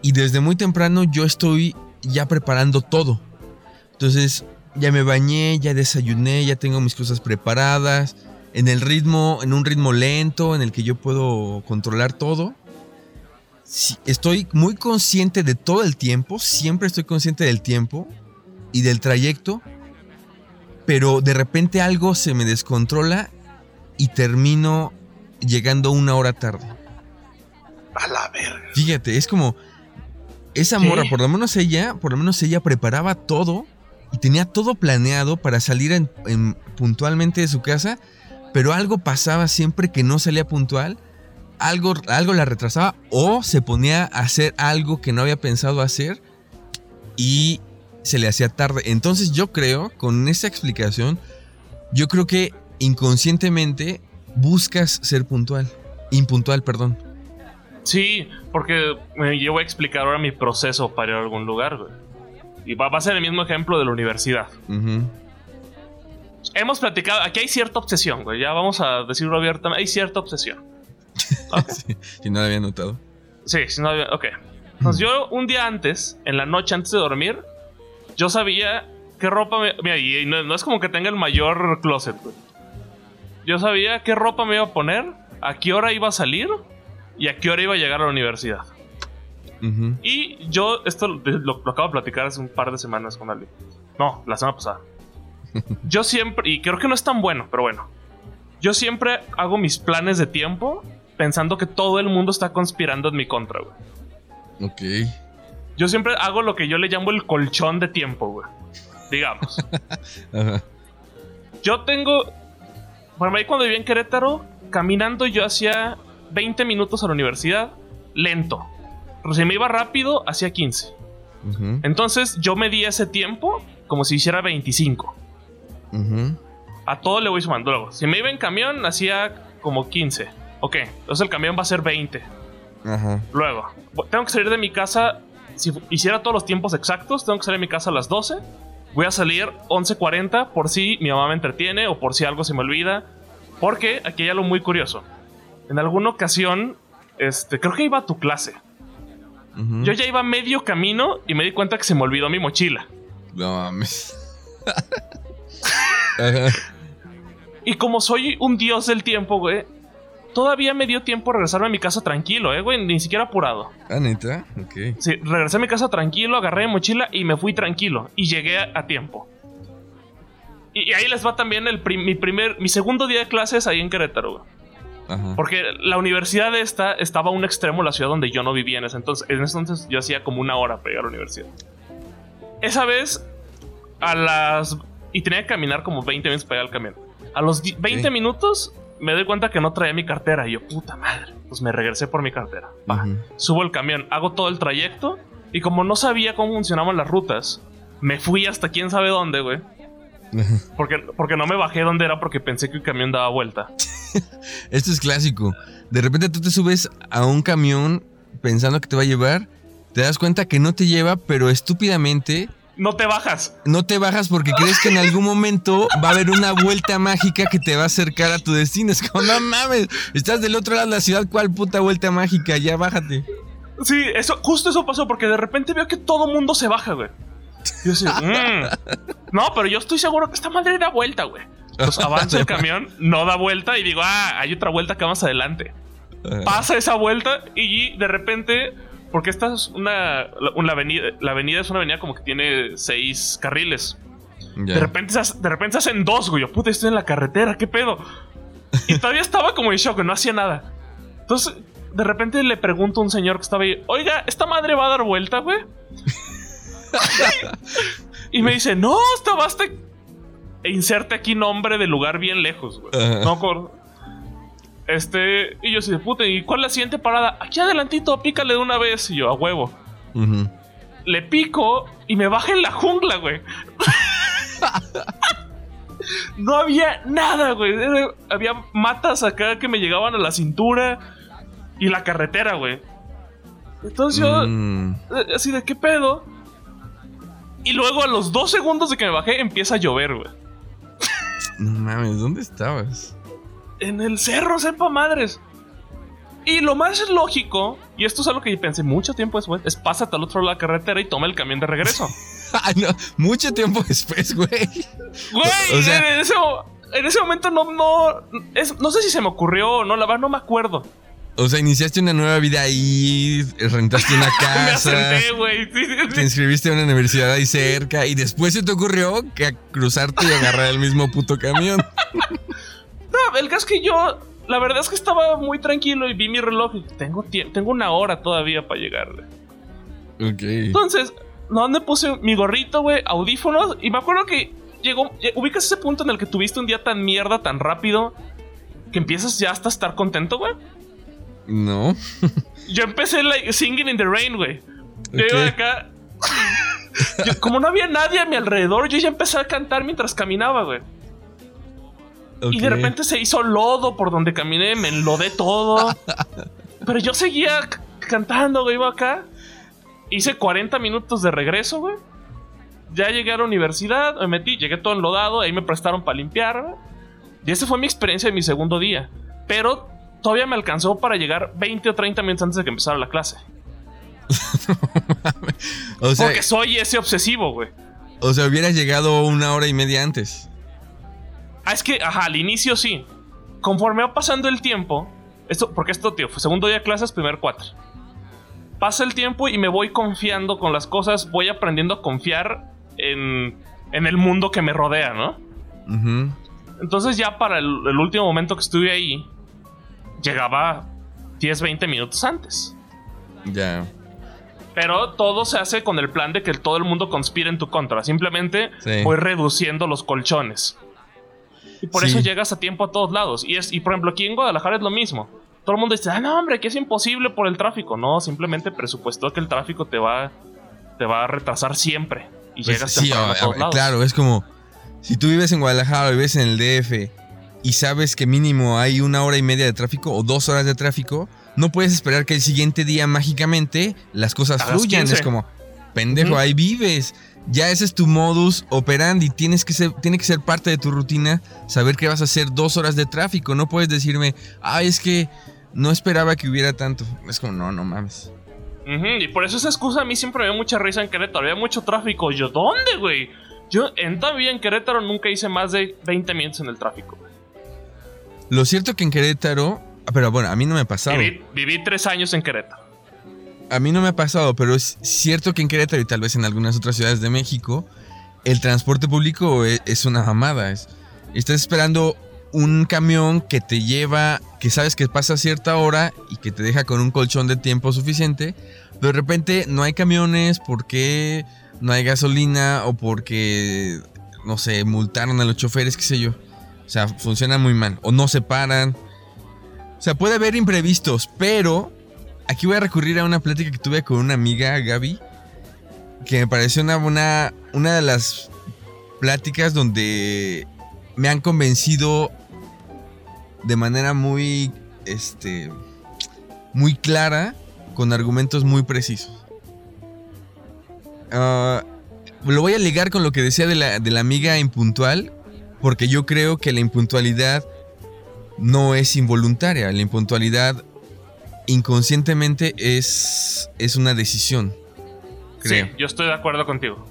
Y desde muy temprano yo estoy ya preparando todo. Entonces, ya me bañé, ya desayuné, ya tengo mis cosas preparadas. En el ritmo, en un ritmo lento, en el que yo puedo controlar todo. estoy muy consciente de todo el tiempo, siempre estoy consciente del tiempo y del trayecto, pero de repente algo se me descontrola y termino llegando una hora tarde. A la verga. Fíjate, es como esa morra, por lo menos ella, por lo menos ella preparaba todo y tenía todo planeado para salir en, puntualmente de su casa, pero algo pasaba siempre que no salía puntual, algo, algo la retrasaba o se ponía a hacer algo que no había pensado hacer y se le hacía tarde. Entonces yo creo, con esa explicación, yo creo que inconscientemente buscas ser puntual, impuntual, perdón. Sí, porque yo voy a explicar ahora mi proceso para ir a algún lugar, güey. Y va, a ser el mismo ejemplo de la universidad. Hemos platicado, aquí hay cierta obsesión, güey. Ya vamos a decirlo abiertamente, hay cierta obsesión. si no la había notado. Sí, si no había, ok. Entonces yo un día antes, en la noche antes de dormir, yo sabía qué ropa me... Mira, y no, no es como que tenga el mayor closet, güey. Yo sabía qué ropa me iba a poner, a qué hora iba a salir y a qué hora iba a llegar a la universidad. Y yo, esto lo, acabo de platicar hace un par de semanas con alguien. No, la semana pasada. yo siempre, y creo que no es tan bueno, pero bueno. Yo siempre hago mis planes de tiempo pensando que todo el mundo está conspirando en mi contra, güey. Ok. Yo siempre hago lo que yo le llamo el colchón de tiempo, güey. Digamos. Yo tengo. Bueno, ahí cuando vivía en Querétaro, caminando yo hacía 20 minutos a la universidad, lento. Pero si me iba rápido, hacía 15. Entonces yo medía ese tiempo como si hiciera 25. A todo le voy sumando. Luego, si me iba en camión, hacía como 15. Ok, entonces el camión va a ser 20. Luego, tengo que salir de mi casa. Si hiciera todos los tiempos exactos, tengo que salir de mi casa a las 12. Voy a salir 11.40 por si mi mamá me entretiene o por si algo se me olvida. Porque aquí hay algo muy curioso en alguna ocasión, este, creo que iba a tu clase. Yo ya iba medio camino y me di cuenta que se me olvidó mi mochila. No mames. y como soy un dios del tiempo, güey, todavía me dio tiempo a regresarme a mi casa tranquilo, eh, güey, ni siquiera apurado. Ah, neta, ok. Sí, regresé a mi casa tranquilo, agarré mi mochila y me fui tranquilo. Y llegué a, tiempo. Y, ahí les va también el mi primer, mi segundo día de clases ahí en Querétaro, güey. Porque la universidad esta estaba a un extremo de la ciudad donde yo no vivía en ese entonces. En ese entonces yo hacía como una hora para llegar a la universidad. Esa vez, a las... Y tenía que caminar como 20 minutos para llegar al camión. A los 20 minutos me doy cuenta que no traía mi cartera. Y yo, puta madre. Pues me regresé por mi cartera. Subo el camión, hago todo el trayecto. Y como no sabía cómo funcionaban las rutas, me fui hasta quién sabe dónde, güey. Porque, porque no me bajé donde era porque pensé que el camión daba vuelta. Esto es clásico. De repente tú te subes a un camión pensando que te va a llevar, te das cuenta que no te lleva, pero estúpidamente no te bajas. No te bajas porque crees que en algún momento va a haber una vuelta mágica que te va a acercar a tu destino. Es como, no mames, estás del otro lado de la ciudad, ¿cuál puta vuelta mágica? Ya bájate. Sí, eso, justo eso pasó porque de repente veo que todo mundo se baja, güey. Yo así, "Mm". No, pero yo estoy seguro que esta madre da vuelta, güey. Entonces avanza el camión, no da vuelta y digo, ah, hay otra vuelta que más adelante. Pasa esa vuelta y de repente, porque esta es una, una avenida, la avenida es una avenida como que tiene seis carriles. De repente, de repente se hacen dos, güey. Yo, puta, estoy en la carretera, ¿qué pedo? Y todavía estaba como en shock, no hacía nada. Entonces, de repente le pregunto a un señor que estaba ahí, oiga, ¿esta madre va a dar vuelta, güey? y me dice, no, esta basta. E inserte aquí nombre de lugar bien lejos, güey. No me acuerdo. Este, y yo así de puta, ¿y cuál es la siguiente parada? Aquí adelantito, pícale de una vez. Y yo, a huevo. Le pico y me baja en la jungla, güey. no había nada, güey. Había matas acá que me llegaban a la cintura y la carretera, güey. Entonces yo, Mm. eh, así de qué pedo. Y luego a los dos segundos de que me bajé empieza a llover, güey. No mames, ¿dónde estabas? En el cerro, sepa madres. Y lo más lógico, y esto es algo que pensé mucho tiempo después, es pásate al otro lado de la carretera y toma el camión de regreso. Ay, no, mucho tiempo después, güey. Güey, O sea- en, ese, mo- en ese momento no, no, es- no sé si se me ocurrió o no, la verdad no me acuerdo. O sea, iniciaste una nueva vida ahí, rentaste una me casa, asenté, güey. Sí, sí, te inscribiste a una universidad ahí cerca y después se te ocurrió que cruzarte y agarrar el mismo puto camión. No, el caso es que yo, la verdad es que estaba muy tranquilo y vi mi reloj y tengo, tengo una hora todavía para llegarle. Ok. Entonces, ¿dónde puse mi gorrito, güey? Audífonos. Y me acuerdo que llegó. lle- ¿Ubicas ese punto en el que tuviste un día tan mierda, tan rápido? Que empiezas ya hasta a estar contento, güey. No. Yo empecé like, singing in the rain, güey. Yo iba acá. Yo- como no había nadie a mi alrededor, yo ya empecé a cantar mientras caminaba, güey. Y de repente se hizo lodo por donde caminé, me enlodé todo. Pero yo seguía cantando, güey, iba acá. Hice 40 minutos de regreso, güey. Ya llegué a la universidad, me metí, llegué todo enlodado, ahí me prestaron para limpiar, güey. Y esa fue mi experiencia de mi segundo día. Pero todavía me alcanzó para llegar 20 o 30 minutos antes de que empezara la clase. O sea, Porque soy ese obsesivo, güey. o sea, hubieras llegado una hora y media antes. Ah, es que, ajá, al inicio sí. Conforme va pasando el tiempo, esto, porque esto, tío, fue segundo día de clases, primer cuatro. Pasa el tiempo y me voy confiando con las cosas, voy aprendiendo a confiar en, en el mundo que me rodea, ¿no? Entonces ya para el, el último momento que estuve ahí, llegaba 10, 20 minutos antes. Ya. Pero todo se hace con el plan de que todo el mundo conspire en tu contra. Simplemente Sí. voy reduciendo los colchones. Y por Sí. eso llegas a tiempo a todos lados. Y, es, y por ejemplo, aquí en Guadalajara es lo mismo. Todo el mundo dice, ah, no, hombre, que es imposible por el tráfico. No, simplemente presupuestó que el tráfico te va, te va a retrasar siempre. Y Pues llegas sí, a a- todos lados. claro, es como si tú vives en Guadalajara o vives en el DF y sabes que mínimo hay una hora y media de tráfico o dos horas de tráfico, no puedes esperar que el siguiente día mágicamente las cosas fluyan. 15. Es como, pendejo, ahí vives. Ya ese es tu modus operandi. Tienes que ser, tiene que ser parte de tu rutina saber que vas a hacer dos horas de tráfico. No puedes decirme, ay, es que no esperaba que hubiera tanto. Es como, no, no mames. Y por eso esa excusa a mí siempre me dio mucha risa en Querétaro. Había mucho tráfico. Yo, ¿dónde, güey? Yo en toda mi vida en Querétaro nunca hice más de 20 minutos en el tráfico. Lo cierto que en Querétaro, pero bueno, a mí no me. Viví, viví tres años en Querétaro. A mí no me ha pasado, pero es cierto que en Querétaro y tal vez en algunas otras ciudades de México, el transporte público e- es, una mamada. Es- estás esperando un camión que te lleva, que sabes que pasa a cierta hora y que te deja con un colchón de tiempo suficiente, de repente no hay camiones porque no hay gasolina o porque, no sé, multaron a los choferes, qué sé yo. O sea, funciona muy mal. O no se paran. O sea, puede haber imprevistos, pero aquí voy a recurrir a una plática que tuve con una amiga, Gaby, que me pareció una, una, de las pláticas donde me han convencido de manera muy, este, muy clara, con argumentos muy precisos. Ah, lo voy a ligar con lo que decía de la, de la amiga impuntual, porque yo creo que la impuntualidad no es involuntaria, la impuntualidad inconscientemente es, es una decisión. Creo. Sí, yo estoy de acuerdo contigo.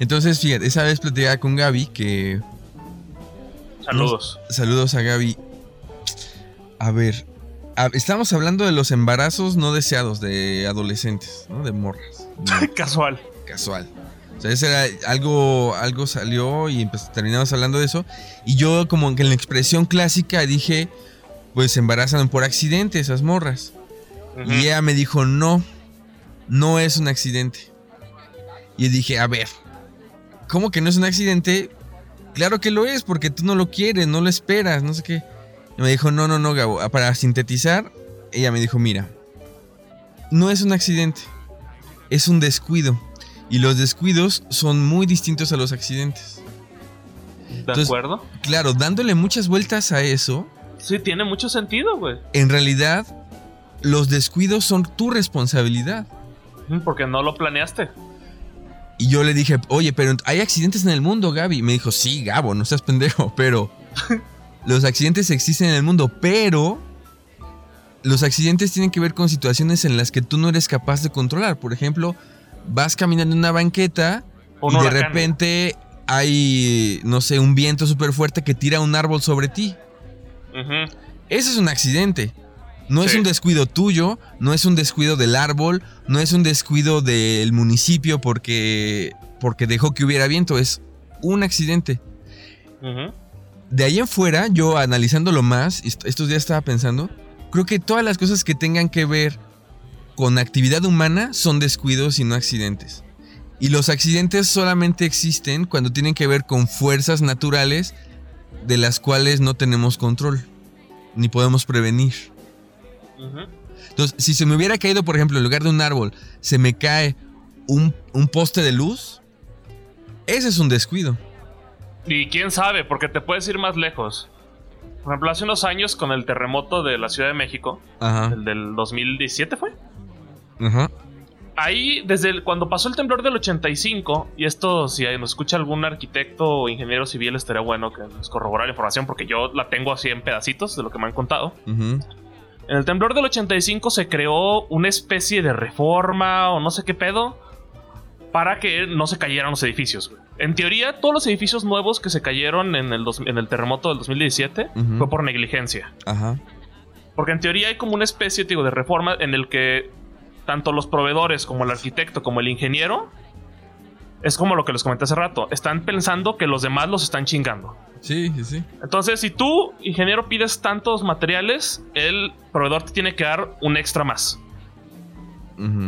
Entonces, fíjate, esa vez platicaba con Gaby que... Saludos. Saludos a Gaby. A ver, a- estamos hablando de los embarazos no deseados de adolescentes, ¿no? De morras. No, Casual. casual. O sea, ese era algo, algo salió y terminamos hablando de eso. Y yo como que en la expresión clásica dije, pues se embarazan por accidente esas morras. Y ella me dijo, no, no es un accidente. Y dije, a ver, ¿cómo que no es un accidente? Claro que lo es, porque tú no lo quieres, no lo esperas, no sé qué. Y me dijo, no, no, no, Gabo. Para sintetizar, ella me dijo, mira, no es un accidente, es un descuido. Y los descuidos son muy distintos a los accidentes. ¿De Entonces- acuerdo? Claro, dándole muchas vueltas a eso, Sí, tiene mucho sentido, güey. en realidad los descuidos son tu responsabilidad. Porque no lo planeaste. Y yo le dije, oye, pero hay accidentes en el mundo, Gaby. Me dijo, sí, Gabo, no seas pendejo, pero los accidentes existen en el mundo, pero los accidentes tienen que ver con situaciones en las que tú no eres capaz de controlar. Por ejemplo, vas caminando en una banqueta Un y de repente hay, no sé, un viento súper fuerte que tira un árbol sobre ti. Ujú. Ese es un accidente. No es un descuido tuyo, no es un descuido del árbol, no es un descuido del municipio porque, porque dejó que hubiera viento, es un accidente. De ahí en fuera, yo analizándolo más, est- estos días estaba pensando, creo que todas las cosas que tengan que ver con actividad humana son descuidos y no accidentes. Y los accidentes solamente existen cuando tienen que ver con fuerzas naturales de las cuales no tenemos control, ni podemos prevenir. Entonces, si se me hubiera caído, por ejemplo, en lugar de un árbol, se me cae un, un poste de luz, ese es un descuido. Y quién sabe, porque te puedes ir más lejos. Por ejemplo, hace unos años con el terremoto de la Ciudad de México, Ajá, el del 2017 fue. ajá. Ahí, desde el- cuando pasó el temblor del 85, y esto, si nos escucha algún arquitecto o ingeniero civil, estaría bueno que nos corrobora la información, porque yo la tengo así en pedacitos de lo que me han contado. En el temblor del 85 se creó una especie de reforma o no sé qué pedo para que no se cayeran los edificios. güey. En teoría, todos los edificios nuevos que se cayeron en el, dos- en el terremoto del 2017 Ujú. fue por negligencia. Ajá. Porque en teoría hay como una especie digo, de reforma en el que tanto los proveedores como el arquitecto como el ingeniero es como lo que les comenté hace rato. Están pensando que los demás los están chingando. Sí, sí, sí. Entonces, si tú, ingeniero, pides tantos materiales, el proveedor te tiene que dar un extra más.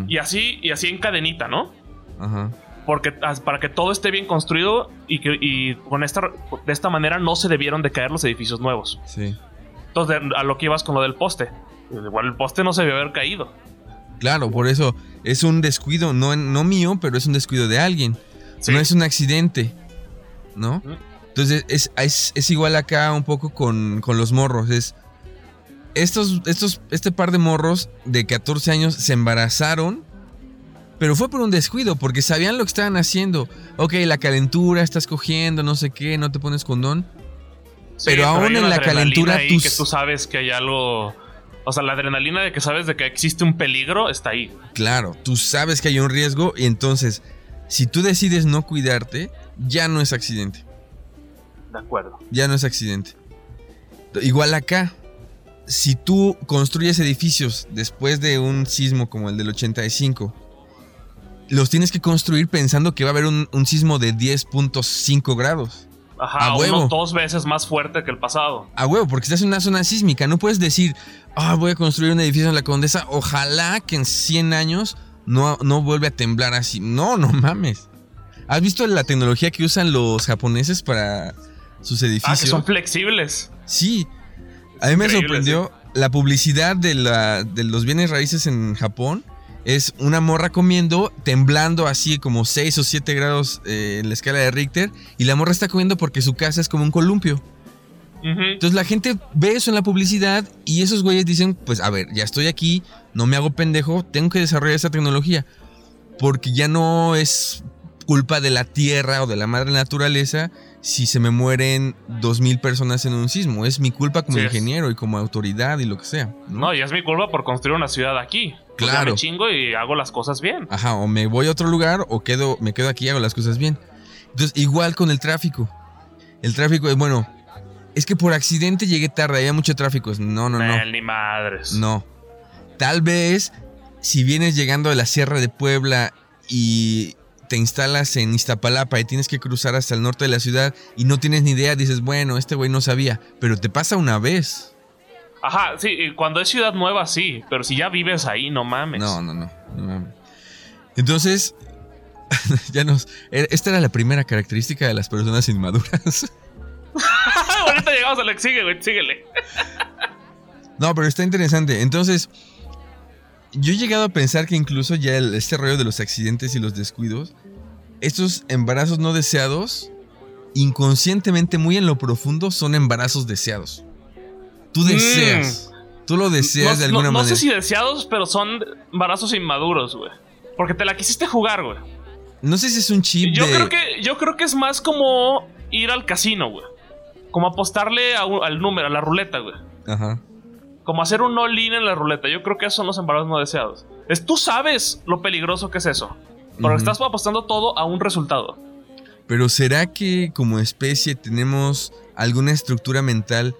Y así, y así en cadenita, ¿no? Ajá. Porque para que todo esté bien construido y que y con esta de esta manera no se debieron de caer los edificios nuevos. Sí. Entonces, a lo que ibas con lo del poste. Igual el poste no se debió haber caído. Claro, por eso es un descuido, no, no mío, pero es un descuido de alguien. Sí. No es un accidente, ¿no? Entonces es, es- es igual acá un poco con, con los morros. Es estos, estos, este par de morros de 14 años se embarazaron, pero fue por un descuido, porque sabían lo que estaban haciendo. Ok, la calentura, estás cogiendo, no sé qué, no te pones condón. Sí, Pero aún en la calentura tus- que tú sabes que hay algo. O sea, la adrenalina de que sabes de que existe un peligro está ahí. Claro, tú sabes que hay un riesgo y entonces, si tú decides no cuidarte, ya no es accidente. De acuerdo. ya no es accidente. Igual acá, si tú construyes edificios después de un sismo como el del 85, los tienes que construir pensando que va a haber un, un sismo de 10.5 grados. Ajá, A huevo. unos dos veces más fuerte que el pasado. A huevo, porque estás en una zona sísmica. No puedes decir, ah, voy a construir un edificio en la Condesa. Ojalá que en 100 años no, no vuelve a temblar así. No, no mames. ¿Has visto la tecnología que usan los japoneses para sus Ah, edificios? que son flexibles. Sí. A mí me sorprendió la publicidad de, la, de los bienes raíces en Japón. Es una morra comiendo, temblando así como 6 o 7 grados eh, en la escala de Richter. Y la morra está comiendo porque su casa es como un columpio. Entonces la gente ve eso en la publicidad y esos güeyes dicen, pues a ver, ya estoy aquí, no me hago pendejo, tengo que desarrollar esa tecnología. Porque ya no es culpa de la tierra o de la madre naturaleza si se me mueren dos mil personas en un sismo. Es mi culpa como Sí, es. ingeniero y como autoridad y lo que sea. ¿no? No, y es mi culpa por construir una ciudad aquí. Pues ya Claro. me chingo y hago las cosas bien. Ajá, o me voy a otro lugar o quedo, me quedo aquí y hago las cosas bien. Entonces, igual con el tráfico. El tráfico es, bueno, es que por accidente llegué tarde, había mucho tráfico. No, no, no. Ni madres. No. Tal vez si vienes llegando de la Sierra de Puebla y te instalas en Iztapalapa y tienes que cruzar hasta el norte de la ciudad y no tienes ni idea, dices, bueno, este güey no sabía, pero te pasa una vez. Ajá, sí, cuando es ciudad nueva, sí. Pero si ya vives ahí, no mames. No, no, no. no mames. Entonces, ya nos... e- Esta era la primera característica de las personas inmaduras. Ahorita llegamos a lo que sigue, güey. Síguele. No, pero está interesante. Entonces, yo he llegado a pensar que incluso ya el- este rollo de los accidentes y los descuidos, estos embarazos no deseados, inconscientemente, muy en lo profundo, son embarazos deseados. Tú Mm. deseas. Tú lo deseas no, de alguna no- no manera. sé si deseados, pero son embarazos inmaduros, güey. Porque te la quisiste jugar, güey. No sé si es un chip Yo de... creo que yo creo que es más como ir al casino, güey. Como apostarle a un- al número, a la ruleta, güey. Ajá. Como hacer un all-in en la ruleta. Yo creo que esos son los embarazos no deseados. Es, tú sabes lo peligroso que es eso. Porque Ujú. estás apostando todo a un resultado. Pero ¿será que como especie tenemos alguna estructura mental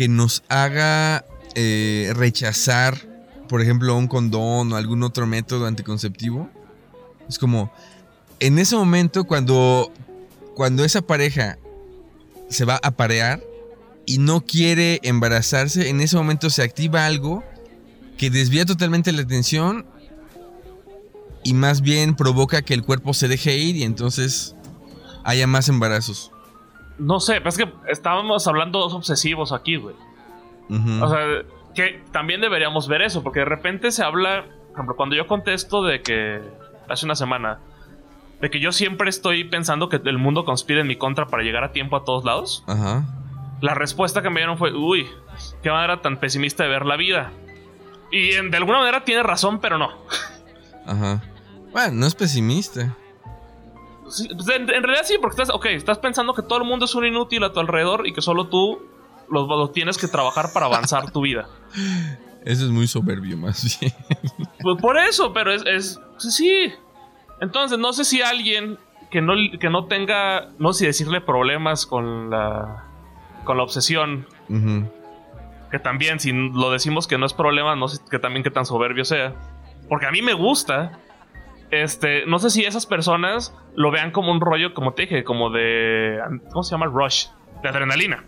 que nos haga eh, rechazar, por ejemplo, un condón o algún otro método anticonceptivo? Es como, en ese momento cuando, cuando esa pareja se va a parear y no quiere embarazarse, en ese momento se activa algo que desvía totalmente la atención y más bien provoca que el cuerpo se deje ir y entonces haya más embarazos. No sé, pero es que estábamos hablando dos obsesivos aquí, güey. O sea, que también deberíamos ver eso, porque de repente se habla, por ejemplo, cuando yo contesto de que hace una semana, de que yo siempre estoy pensando que el mundo conspira en mi contra para llegar a tiempo a todos lados, Ajá. la respuesta que me dieron fue, uy, qué manera tan pesimista de ver la vida. Y en- de alguna manera tiene razón, pero no. Ajá. Bueno, no es pesimista. Sí, pues, en, en realidad sí, porque estás, ok, estás pensando que todo el mundo es un inútil a tu alrededor y que solo tú lo, lo tienes que trabajar para avanzar tu vida. Eso es muy soberbio, más bien. Pues por eso, pero es, es sí. Entonces, no sé si alguien que no, que no tenga, no sé si decirle problemas con la, con la obsesión, que también, si lo decimos que no es problema, no sé que también qué tan soberbio sea. Porque a mí me gusta. Este, no sé si esas personas lo vean como un rollo, como te dije, como de. ¿Cómo se llama? Rush. De adrenalina.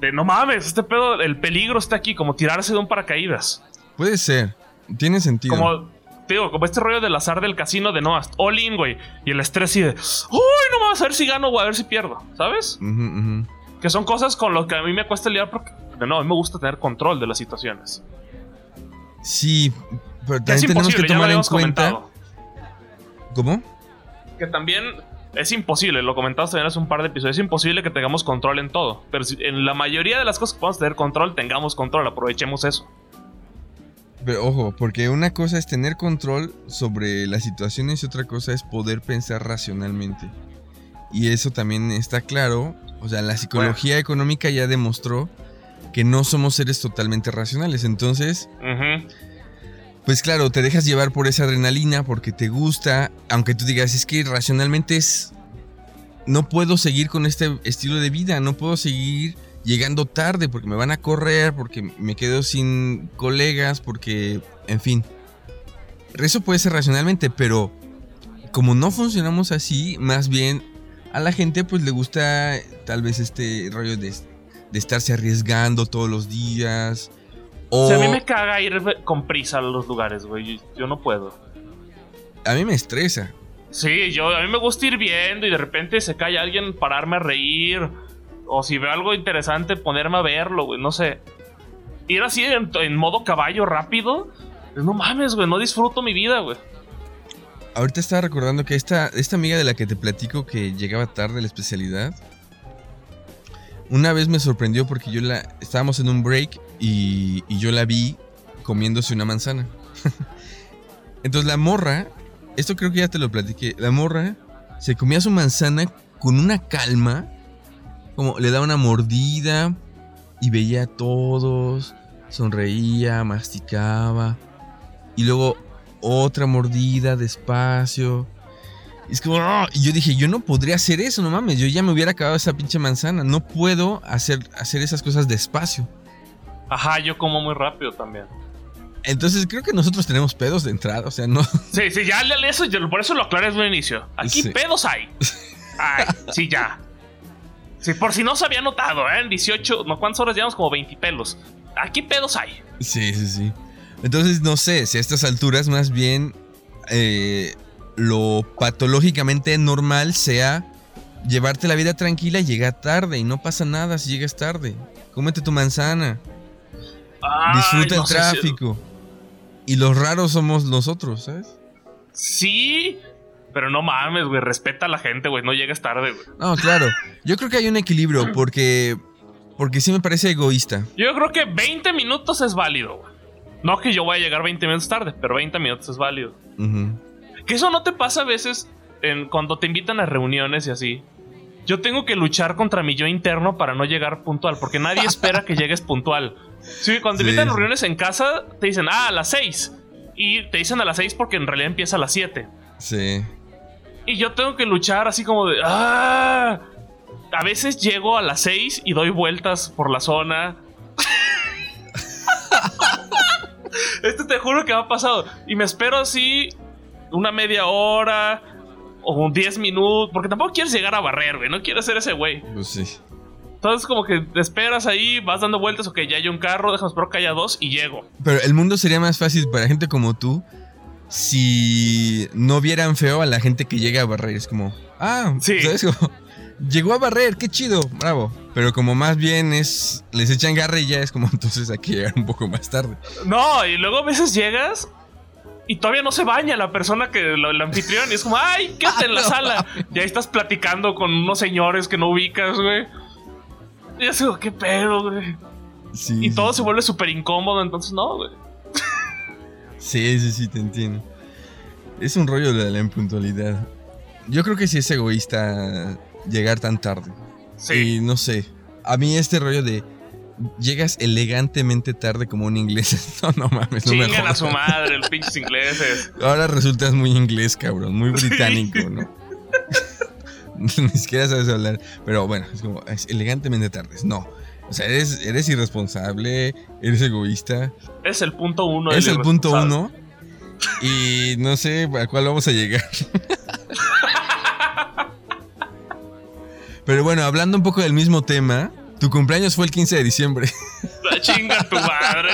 De no mames, este pedo, el peligro está aquí, como tirarse de un paracaídas. Puede ser. Tiene sentido. Como, te digo, como este rollo del azar del casino de no, all in, güey. Y el estrés y de, uy, no mames, a ver si gano o a ver si pierdo, ¿sabes? Que son cosas con lo que a mí me cuesta lidiar porque, de no, a mí me gusta tener control de las situaciones. Sí, pero Que es también tenemos que tomar en cuenta. comentado. ¿Cómo? Que también es imposible, lo comentamos también hace un par de episodios, es imposible que tengamos control en todo. Pero si en la mayoría de las cosas que podemos tener control, tengamos control, aprovechemos eso. Pero ojo, porque una cosa es tener control sobre las situaciones y otra cosa es poder pensar racionalmente. Y eso también está claro. O sea, la psicología económica ya demostró que no somos seres totalmente racionales. Entonces, Ujú. Pues claro, te dejas llevar por esa adrenalina porque te gusta, aunque tú digas, es que racionalmente es... No puedo seguir con este estilo de vida, no puedo seguir llegando tarde porque me van a correr, porque me quedo sin colegas, porque, en fin. Eso puede ser racionalmente, pero como no funcionamos así, más bien a la gente pues le gusta tal vez este rollo de, de estarse arriesgando todos los días. O O sea, a mí me caga ir con prisa a los lugares, güey. Yo- no puedo. a mí me estresa. Sí, yo a mí me gusta ir viendo y de repente se cae alguien, pararme a reír. O si veo algo interesante, ponerme a verlo, güey. No sé. Ir así en, en modo caballo rápido. pues, No mames, güey. No disfruto mi vida, güey. Ahorita estaba recordando que esta, esta amiga de la que te platico que llegaba tarde a la especialidad, una vez me sorprendió porque yo la estábamos en un break y, y yo la vi comiéndose una manzana. Entonces la morra, esto creo que ya te lo platiqué, la morra se comía su manzana con una calma, como le daba una mordida y veía a todos, sonreía, masticaba, y luego otra mordida despacio. Y es como, ¡ah! y yo dije, yo no podría hacer eso, no mames, yo ya me hubiera acabado esa pinche manzana, no puedo hacer, hacer esas cosas despacio. Ajá, yo como muy rápido también. Entonces creo que nosotros tenemos pedos de entrada, o sea, no. Sí, sí, ya eso, por eso lo aclaré desde un inicio. Aquí pedos hay. Ay, sí, ya. Sí, por si no se había notado, ¿eh? En 18, ¿no? ¿cuántas horas llevamos? Como 20 pelos. Aquí pedos hay. Sí, sí, sí. Entonces, no sé, si a estas alturas más bien eh, lo patológicamente normal sea llevarte la vida tranquila y llegar tarde. Y no pasa nada si llegas tarde. Cómete tu manzana. Disfruta el tráfico. Y los raros somos nosotros, ¿sabes? Sí, pero no mames, güey. Respeta a la gente, güey. No llegues tarde, güey. No, claro. Yo creo que hay un equilibrio porque. Porque sí me parece egoísta. Yo creo que 20 minutos es válido, güey. No que yo vaya a llegar 20 minutos tarde, pero 20 minutos es válido. Que eso no te pasa a veces en, cuando te invitan a reuniones y así. Yo tengo que luchar contra mi yo interno para no llegar puntual, porque nadie espera que llegues puntual. Sí, cuando te invitan a reuniones en casa, te dicen, ah, a las 6. Y te dicen a las 6 porque en realidad empieza a las 7. Sí. Y yo tengo que luchar así como de, ah. A veces llego a las 6 y doy vueltas por la zona. Esto te juro que me ha pasado. Y me espero así una media hora o un 10 minutos. Porque tampoco quieres llegar a barrer, güey. No quieres ser ese güey. Pues sí. Entonces, como que te esperas ahí, vas dando vueltas, ok, ya hay un carro, déjame esperar que haya dos y llego. Pero el mundo sería más fácil para gente como tú si no vieran feo a la gente que llega a barrer. Es como, ah, sí. llegó a barrer, qué chido, bravo. Pero como más bien es, les echan garra y ya es como entonces hay que llegar un poco más tarde. No, y luego a veces llegas y todavía no se baña la persona que el anfitrión y es como, ay, quédate en la sala. Y ahí estás platicando con unos señores que no ubicas, güey. Y es como, qué pedo, güey. y todo se vuelve súper incómodo, entonces no, güey. Sí, sí, sí, te entiendo. Es un rollo de la impuntualidad. Yo creo que sí es egoísta llegar tan tarde. Sí. Y no sé. A mí este rollo de llegas elegantemente tarde como un inglés. No, no mames, no Chingan a su madre, los pinches ingleses. Ahora resultas muy inglés, cabrón. Muy británico, ¿no? Ni siquiera sabes hablar. Pero bueno, es como, es elegantemente tarde. No. O sea, eres, eres irresponsable, eres egoísta. Es el punto uno. Es el punto uno. Y no sé a cuál vamos a llegar. Pero bueno, hablando un poco del mismo tema, tu cumpleaños fue el 15 de diciembre. La chinga tu madre,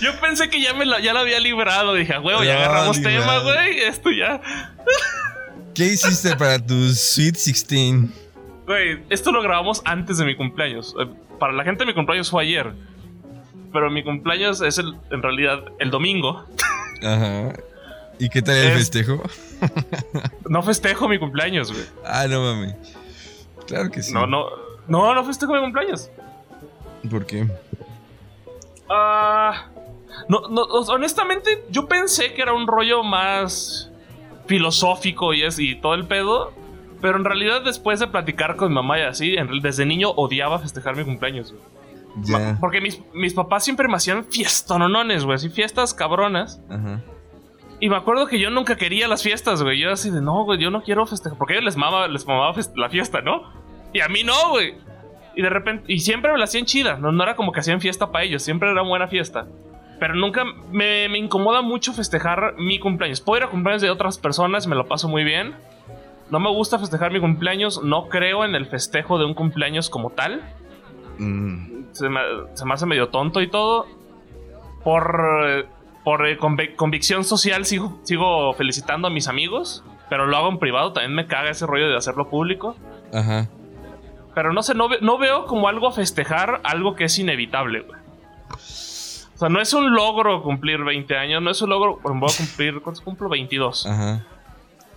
Yo pensé que ya me lo, ya lo había librado. Dije, huevo, ya agarramos tema, güey. Esto ya. ¿Qué hiciste para tu Sweet 16? Güey, esto lo grabamos antes de mi cumpleaños. Eh, para la gente mi cumpleaños fue ayer. Pero mi cumpleaños es el, en realidad el domingo. Ajá. ¿Y qué tal el festejo? no festejo mi cumpleaños, güey. Ah, no mami. Claro que sí. No, no. No, no festejo mi cumpleaños. ¿Por qué? Ah. no, no, honestamente, yo pensé que era un rollo más filosófico y, es, y todo el pedo. Pero en realidad, después de platicar con mi mamá y así, desde niño odiaba festejar mi cumpleaños, güey. Porque mis, mis, papás siempre me hacían fiestononones, güey. Así fiestas cabronas. Ajá. Y me acuerdo que yo nunca quería las fiestas, güey. Yo así de, no, güey, yo no quiero festejar. Porque a ellos les mamaba, les mamaba la fiesta, ¿no? Y a mí no, güey. Y de repente, y siempre me la hacían chida. No, no era como que hacían fiesta para ellos. Siempre era buena fiesta. Pero nunca me, me incomoda mucho festejar mi cumpleaños. Puedo ir a cumpleaños de otras personas, me lo paso muy bien. No me gusta festejar mi cumpleaños, no creo en el festejo de un cumpleaños como tal. Mm. Se, me, hace medio tonto y todo. Por, por eh, convicción social sigo, sigo felicitando a mis amigos, pero lo hago en privado, también me caga ese rollo de hacerlo público. Ajá. Pero no sé, no, no veo como algo a festejar algo que es inevitable, güey. O sea, no es un logro cumplir 20 años, no es un logro. Voy a cumplir, ¿cuántos cumplo? 22. Ajá.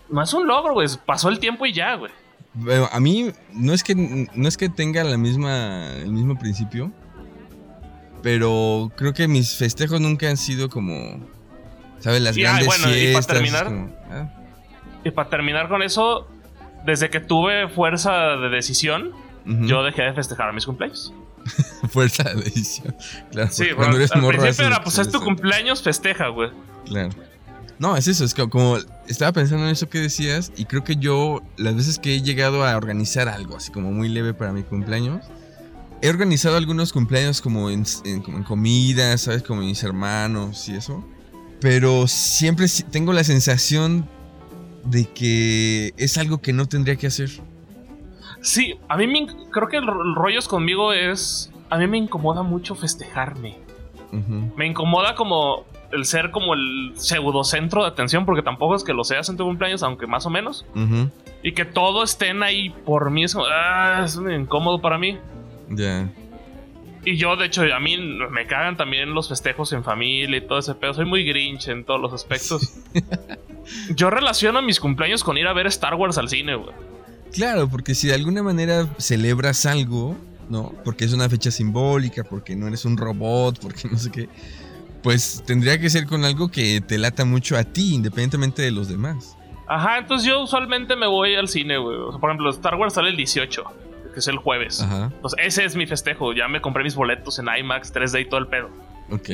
No es un logro, güey. Pasó el tiempo y ya, güey. a mí no es que no es que tenga la misma el mismo principio, pero creo que mis festejos nunca han sido como ¿sabes? Las grandes bueno, fiestas. Y para terminar, ah. Y para terminar con eso, desde que tuve fuerza de decisión, yo dejé de festejar mis cumpleaños. Fuerza de decisión. Claro, Sí, bueno, al principio era, pues es tu cumpleaños, festeja, güey. Claro. No, es eso, es que como estaba pensando en eso que decías y creo que yo las veces que he llegado a organizar algo así como muy leve para mi cumpleaños, he organizado algunos cumpleaños como en, en- como en comida, ¿sabes? Como mis hermanos y eso. Pero siempre tengo la sensación de que es algo que no tendría que hacer. Sí, a mí me, creo que el, ro- el rollos conmigo es. A mí me incomoda mucho festejarme. Ujú. Me incomoda como el ser como el pseudo centro de atención, porque tampoco es que lo seas en tu cumpleaños, aunque más o menos. Y que todo estén ahí por mí es como. Ah, es incómodo para mí. Ya. Y yo, de hecho, a mí me cagan también los festejos en familia y todo ese pedo. Soy muy grinch en todos los aspectos. Yo relaciono mis cumpleaños con ir a ver Star Wars al cine, güey. Claro, porque si de alguna manera celebras algo, ¿no? Porque es una fecha simbólica, porque no eres un robot, porque no sé qué, pues tendría que ser con algo que te lata mucho a ti, independientemente de los demás. Ajá, entonces yo usualmente me voy al cine, güey. O sea, por ejemplo, Star Wars sale el 18, que es el jueves. Ajá, Pues ese es mi festejo. Ya me compré mis boletos en IMAX, 3D y todo el pedo. ok.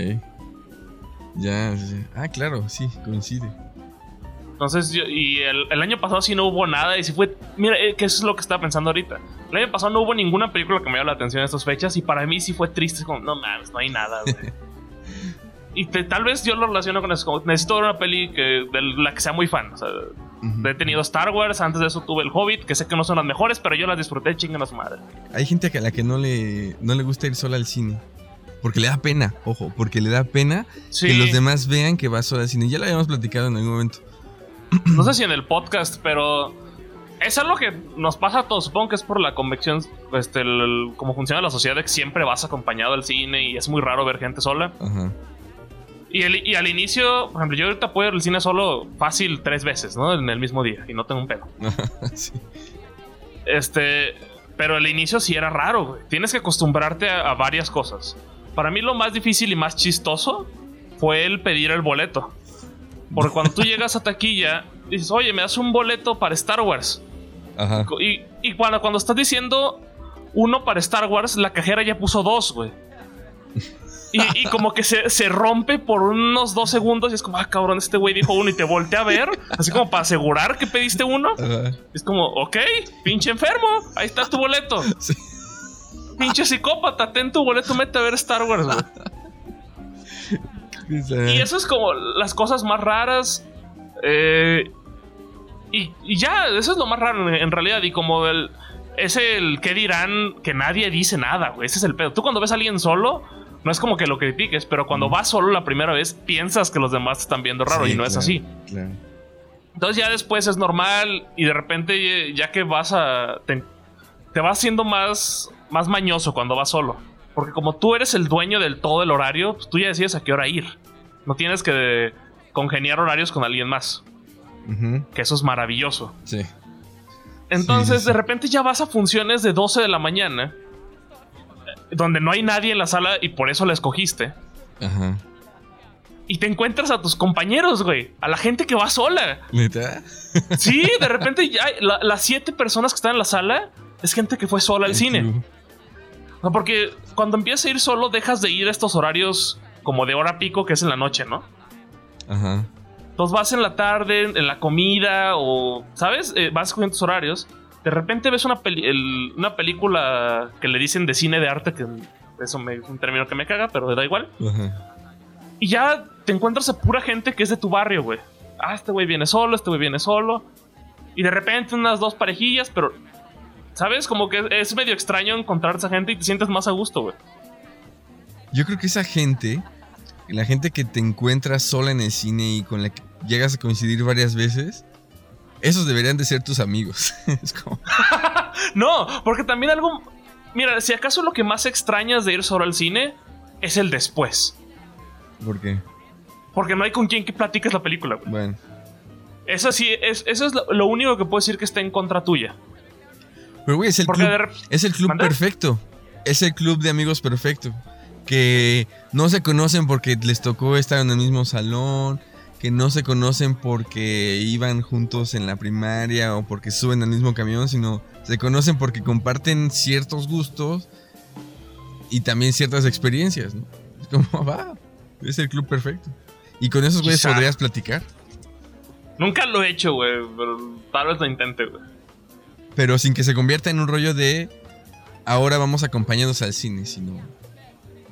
Ya, sí. Ah, claro, sí, coincide. Entonces, yo, y el, el año pasado sí no hubo nada. Y sí fue. Mira, eh, que eso es lo que estaba pensando ahorita. El año pasado no hubo ninguna película que me llamara la atención en estas fechas. Y para mí sí fue triste. Es como, no mames, no hay nada, güey. y te- tal vez yo lo relaciono con eso. Como, necesito ver una peli que, de la que sea muy fan. O sea, He tenido Star Wars. Antes de eso tuve El Hobbit, que sé que no son las mejores, pero yo las disfruté, chingan a su madre. Hay gente a la que no le, no le gusta ir sola al cine. Porque le da pena, ojo, porque le da pena Sí. que los demás vean que va sola al cine. Ya lo habíamos platicado en algún momento. No sé si en el podcast, pero es algo que nos pasa a todos. Supongo que es por la convección, este, el- el- cómo funciona la sociedad, de que siempre vas acompañado al cine y es muy raro ver gente sola. Ajá. Y, el- y al inicio, por ejemplo, yo ahorita puedo ir al cine solo fácil tres veces, ¿no? En el mismo día y no tengo un pedo. sí. Este, pero al inicio sí era raro, güey. Tienes que acostumbrarte a, a varias cosas. Para mí lo más difícil y más chistoso fue el pedir el boleto. Porque cuando tú llegas a taquilla, dices, oye, me das un boleto para Star Wars. Ajá. Y, y cuando, cuando estás diciendo uno para Star Wars, la cajera ya puso dos, güey. Y, y como que se, se rompe por unos dos segundos y es como, ah, cabrón, este güey dijo uno y te voltea a ver, así como para asegurar que pediste uno. Es como, ok, pinche enfermo, ahí está tu boleto. Sí. Pinche psicópata, ten tu boleto, mete a ver Star Wars, güey. Y eso es como las cosas más raras. eh, y, y ya, eso es lo más raro en, en realidad. Y como el. Es el que dirán que nadie dice nada, güey. Ese es el pedo. Tú cuando ves a alguien solo, no es como que lo critiques, pero cuando vas solo la primera vez, piensas que los demás te están viendo raro Sí, y no es así. Claro. Entonces ya después es normal y de repente ya que vas a... Te, te vas siendo más, más mañoso cuando vas solo. Porque como tú eres el dueño del todo el horario, pues tú ya decides a qué hora ir. No tienes que congeniar horarios con alguien más. Que eso es maravilloso. Sí. Entonces Sí, sí, de repente ya vas a funciones de 12 de la mañana. Donde no hay nadie en la sala y por eso la escogiste. Ajá. Y te encuentras a tus compañeros, güey. A la gente que va sola. ¿Neta? Sí, de repente ya la- las siete personas que están en la sala es gente que fue sola al El cine. club. No, porque cuando empiezas a ir solo, dejas de ir a estos horarios como de hora pico, que es en la noche, ¿no? Ajá. Entonces vas en la tarde, en la comida, o, ¿sabes? Eh, vas cogiendo tus horarios. De repente ves una, peli- el- una película que le dicen de cine de arte, que eso me- es un término que me caga, pero da igual. Y ya te encuentras a pura gente que es de tu barrio, güey. Ah, este güey viene solo, este güey viene solo. Y de repente unas dos parejillas, pero. ¿Sabes? Como que es medio extraño encontrar a esa gente y te sientes más a gusto, güey. Yo creo que esa gente, la gente que te encuentras sola en el cine y con la que llegas a coincidir varias veces, esos deberían de ser tus amigos. es como. No, porque también algo. Mira, si acaso lo que más extrañas de ir solo al cine es el después. ¿Por qué? Porque no hay con quien que platiques la película, güey. Bueno. Eso sí, es, eso es lo, único que puedo decir que está en contra tuya. Pero, güey, es el Porque club, es el club perfecto. Es el club de amigos perfecto. Que no se conocen porque les tocó estar en el mismo salón. Que no se conocen porque iban juntos en la primaria o porque suben al mismo camión, sino se conocen porque comparten ciertos gustos y también ciertas experiencias, ¿no? Es como, va, es el club perfecto. Y con esos güeyes podrías platicar. Nunca lo he hecho, güey, pero tal vez lo intente, güey. Pero sin que se convierta en un rollo de ahora vamos acompañados al cine, sino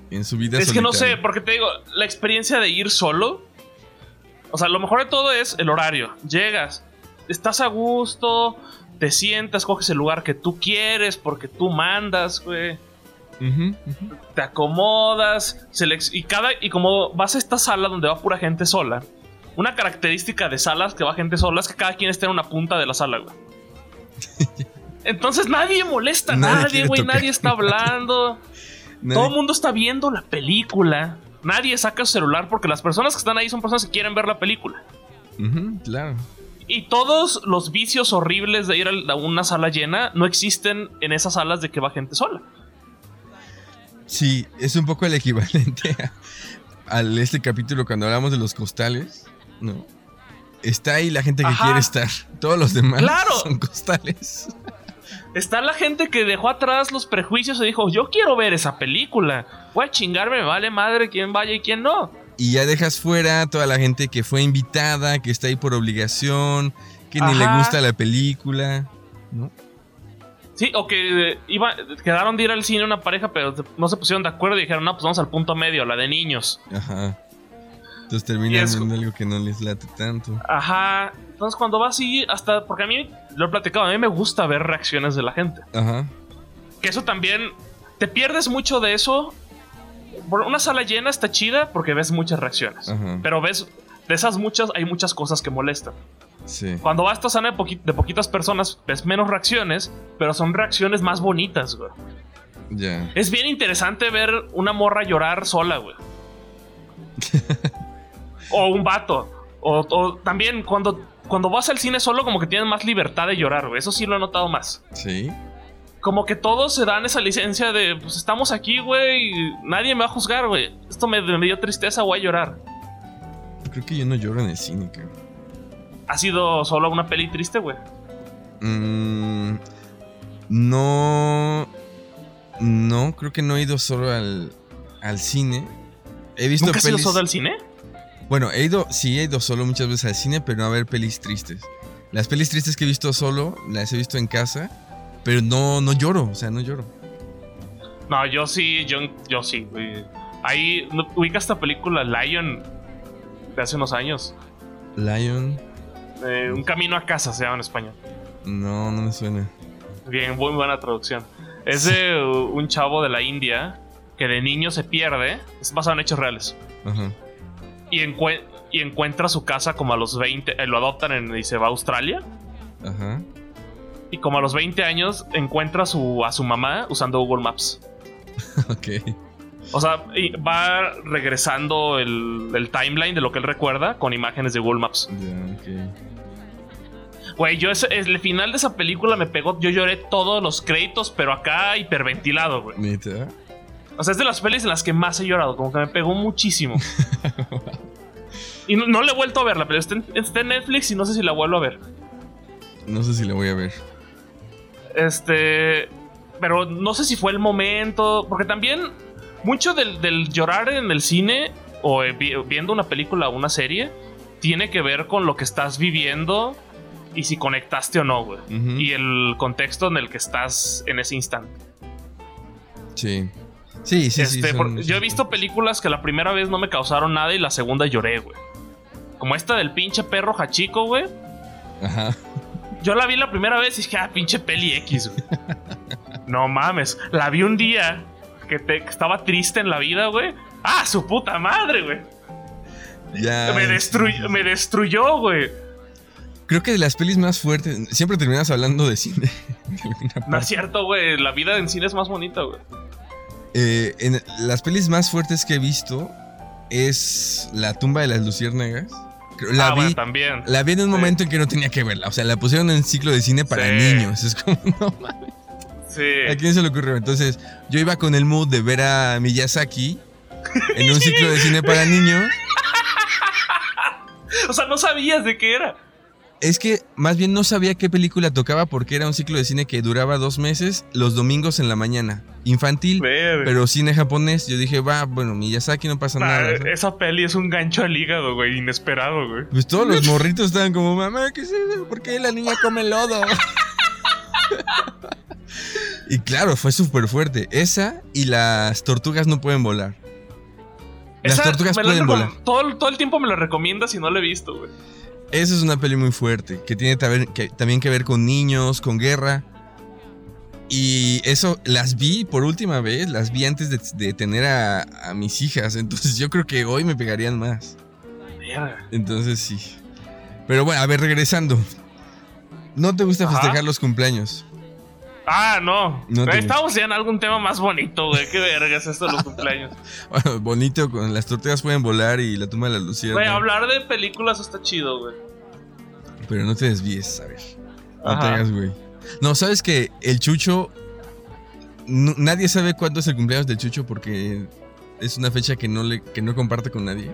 en su vida Es que no sé, porque te digo, la experiencia de ir solo. O sea, lo mejor de todo es el horario. Llegas, estás a gusto, te sientas, coges el lugar que tú quieres porque tú mandas, güey. Te acomodas, y cada y como vas a esta sala donde va pura gente sola. Una característica de salas que va gente sola es que cada quien está en una punta de la sala, güey. Entonces nadie molesta a Nadie güey. Nadie está hablando. Nadie- Todo el mundo está viendo la película. Nadie saca su celular porque las personas que están ahí son personas que quieren ver la película. Claro. Y todos los vicios horribles de ir a una sala llena no existen en esas salas de que va gente sola. Sí, es un poco el equivalente al este capítulo cuando hablamos de los costales, ¿no? Está ahí la gente que Ajá. quiere estar. Todos los demás Claro. son costales. Está la gente que dejó atrás los prejuicios y dijo, yo quiero ver esa película. Voy a chingarme, me vale madre quién vaya y quién no. Y ya dejas fuera toda la gente que fue invitada, que está ahí por obligación, que ni le gusta la película, ¿no? Sí, o que eh, iba, quedaron de ir al cine una pareja, pero no se pusieron de acuerdo y dijeron, no, pues vamos al punto medio, la de niños. Ajá. Entonces terminan viendo algo que no les late tanto. Ajá. Entonces cuando vas así, hasta, porque a mí, lo he platicado, a mí me gusta ver reacciones de la gente. Ajá. Que eso también, te pierdes mucho de eso. Por una sala llena está chida porque ves muchas reacciones. Ajá. Pero ves, de esas muchas, hay muchas cosas que molestan. Sí. Cuando vas a esta sala de, poqui- de poquitas personas, ves menos reacciones, pero son reacciones más bonitas, güey. Ya. Es bien interesante ver una morra llorar sola, güey. o un vato. O, o también cuando, cuando vas al cine solo, como que tienes más libertad de llorar, güey. Eso sí lo he notado más. Sí. Como que todos se dan esa licencia de, pues estamos aquí, güey, y nadie me va a juzgar, güey. Esto me, me dio tristeza, voy a llorar. Creo que yo no lloro en el cine, creo. ¿Ha sido solo una peli triste, güey? Mm, no. No, creo que no he ido solo al, al cine. He visto ¿Nunca has ido pelis. solo al cine? Bueno, he ido, sí, he ido solo muchas veces al cine, pero no a ver pelis tristes. Las pelis tristes que he visto solo, las he visto en casa, pero no, no lloro, o sea, no lloro. No, yo sí, yo, yo sí. Ahí, ¿no- ubica esta película Lion de hace unos años. Lion, Eh, un camino a casa se llama en español. no, no me suena. Bien, muy buena traducción. Es de un chavo de la India que de niño se pierde. Es basado en hechos reales. Ajá. Y, encue- y encuentra su casa como a los 20. eh, lo adoptan en- y se va a Australia. Ajá. Y como a los 20 años encuentra a su, a su mamá usando Google Maps. Ok. O sea, y va regresando el, el timeline de lo que él recuerda con imágenes de Google Maps. Ya, ok. Güey, yo ese, el final de esa película me pegó. Yo lloré todos los créditos, pero acá hiperventilado, güey. O sea, es de las pelis en las que más he llorado. Como que me pegó muchísimo. y no, no le he vuelto a verla, pero está en, está en Netflix y no sé si la vuelvo a ver. No sé si la voy a ver. Este. Pero no sé si fue el momento. Porque también mucho del, del llorar en el cine o vi- viendo una película o una serie tiene que ver con lo que estás viviendo y si conectaste o no, güey. Y el contexto en el que estás en ese instante. Sí. Sí, sí, sí. Este, son- yo he visto películas que la primera vez no me causaron nada y la segunda lloré, güey. Como esta del pinche perro Hachiko, güey. Ajá. Yo la vi la primera vez y dije, ah, pinche peli X, güey. no mames. La vi un día que, te- que estaba triste en la vida, güey. Ah, su puta madre, güey. Ya. Me, destruyó, me destruyó, güey. Creo que de las pelis más fuertes. Siempre terminas hablando de cine. de No es cierto, güey. La vida en cine es más bonita, güey. Eh, en las pelis más fuertes que he visto es La tumba de las luciérnagas. La ah, vi. bueno, también. La vi en un Sí. momento en que no tenía que verla. O sea, la pusieron en ciclo de cine para Sí. niños. Es como, no mames. Sí. ¿A quién se le ocurrió? Entonces, yo iba con el mood de ver a Miyazaki en un ciclo de cine para niños. O sea, no sabías de qué era. Es que más bien no sabía qué película tocaba porque era un ciclo de cine que duraba dos meses, los domingos en la mañana. Infantil, pero cine japonés. Yo dije, va, bueno, Miyazaki no pasa Nah, nada. ¿sabes? esa peli es un gancho al hígado, güey, inesperado, güey. Pues todos los morritos estaban como, mamá, ¿qué es eso? ¿Por qué la niña come lodo? y claro, fue súper fuerte. Esa y las tortugas no pueden volar. Las Esa tortugas pueden volar. Todo, todo el tiempo me la recomiendas y no la he visto, güey. Esa es una peli muy fuerte, que tiene que- también que ver con niños, con guerra. Y eso las vi por última vez, las vi antes de, de tener a, a mis hijas. Entonces yo creo que hoy me pegarían más. Entonces sí. Pero bueno, a ver, regresando. ¿No te gusta Ajá. festejar los cumpleaños? Ah, no. No. Estamos ya en algún tema más bonito, güey. Qué verga es esto de los cumpleaños. Bueno, bonito, con las tortugas pueden volar y la tumba de la lucierna. Güey, hablar de películas está chido, güey. Pero no te desvíes, a ver. No te hagas, güey. No, sabes que el Chucho. no- nadie sabe cuándo es el cumpleaños del Chucho porque es una fecha que no, le, que no comparte con nadie.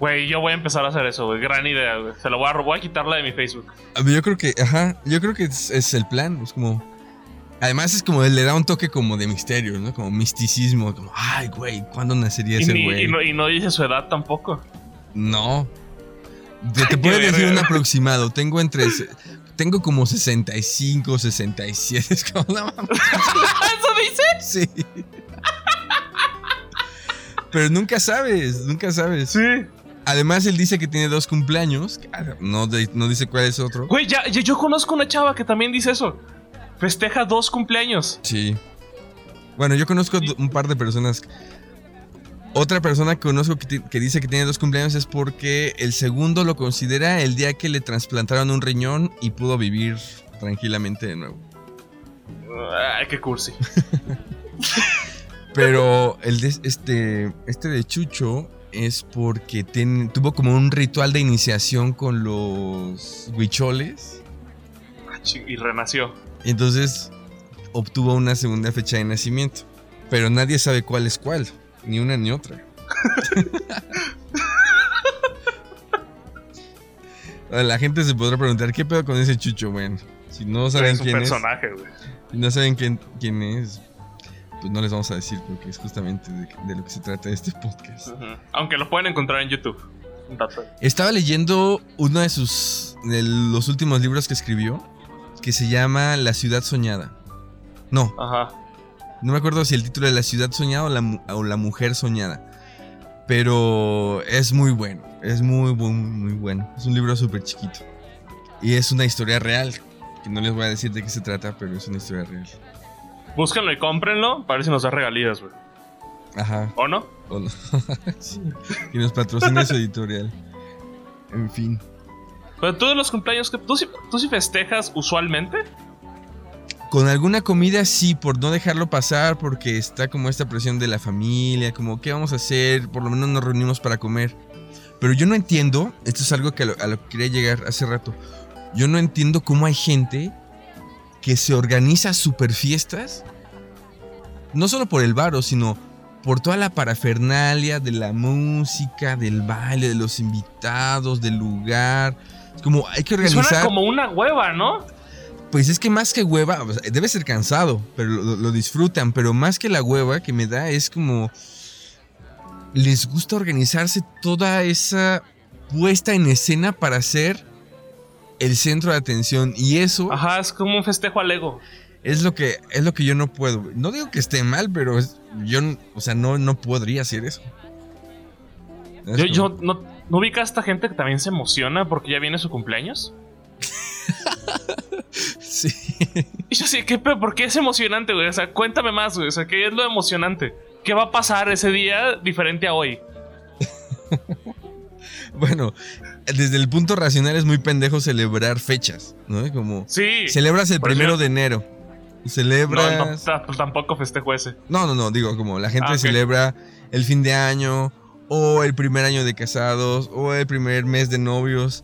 Güey, yo voy a empezar a hacer eso, güey. Gran idea, güey. Se la voy a, voy a quitarla de mi Facebook. A ver, Yo creo que, ajá, yo creo que es, es el plan. Es como. Además, es como le da un toque como de misterio, ¿no? Como misticismo. Como, ay, güey, ¿cuándo nacería ese güey? y no, y no dice su edad tampoco. No. Te, te puedo decir un aproximado. Tengo entre. Tengo como 65, 67. Es como, no mames. ¿Eso dice? Sí. Pero nunca sabes, nunca sabes. Sí. Además, él dice que tiene dos cumpleaños. No, no dice cuál es otro. Güey, ya, ya- yo conozco una chava que también dice eso. Festeja dos cumpleaños. Sí. Bueno, yo conozco un par de personas. Otra persona que conozco que, dice que tiene dos cumpleaños es porque el segundo lo considera el día que le trasplantaron un riñón y pudo vivir tranquilamente de nuevo. Ay, qué cursi. Pero el de este, este de Chucho es porque ten- tuvo como un ritual de iniciación con los huicholes. Ah, Y renació. Entonces obtuvo una segunda fecha de nacimiento. Pero nadie sabe cuál es cuál. Ni una ni otra. La gente se podrá preguntar, ¿qué pedo con ese Chucho? Bueno, si no saben es un quién es, personaje, güey. si no saben quién, quién es, pues no les vamos a decir porque es justamente de, de lo que se trata este podcast. Aunque lo pueden encontrar en YouTube. Estaba leyendo uno de sus de los últimos libros que escribió que se llama La ciudad soñada. No, Ajá. no me acuerdo si el título es La ciudad soñada o La, o la mujer soñada. Pero es muy bueno, es muy, muy, muy bueno. Es un libro súper chiquito. Y es una historia real. Que no les voy a decir de qué se trata, pero es una historia real. Búsquenlo y cómprenlo ver si nos da regalías, güey. Ajá. ¿O no? o no. Sí, Que nos patrocine su editorial. En fin. Pero de los cumpleaños, que ¿tú, sí, ¿tú sí festejas usualmente? Con alguna comida sí, por no dejarlo pasar, porque está como esta presión de la familia, como qué vamos a hacer, por lo menos nos reunimos para comer. Pero yo no entiendo, esto es algo que a lo, a lo que quería llegar hace rato, yo no entiendo cómo hay gente que se organiza super fiestas, no solo por el varo, sino por toda la parafernalia de la música, del baile, de los invitados, del lugar. Como hay que organizar... Suena como una hueva, ¿no? Pues es que más que hueva, o sea, debe ser cansado, pero lo, lo disfrutan, pero más que la hueva que me da es como les gusta organizarse toda esa puesta en escena para ser el centro de atención y eso Ajá, es como un festejo al ego. es lo que es lo que yo no puedo. No digo que esté mal, pero es- yo, o sea, no no podría hacer eso. Es Yo, como- yo no, ¿no ubica a esta gente que también se emociona porque ya viene su cumpleaños? sí. Y yo sí, ¿qué, pe- ¿por qué es emocionante, güey? O sea, cuéntame más, güey. O sea, ¿qué es lo emocionante? ¿Qué va a pasar ese día diferente a hoy? Bueno, desde el punto racional es muy pendejo celebrar fechas, ¿no? Como Sí. Celebras el primero de enero. No, Celebras. no, No, pues tampoco festejo ese. no, no, digo, como la gente Ah, celebra el fin de año, o el primer año de casados, o el primer mes de novios.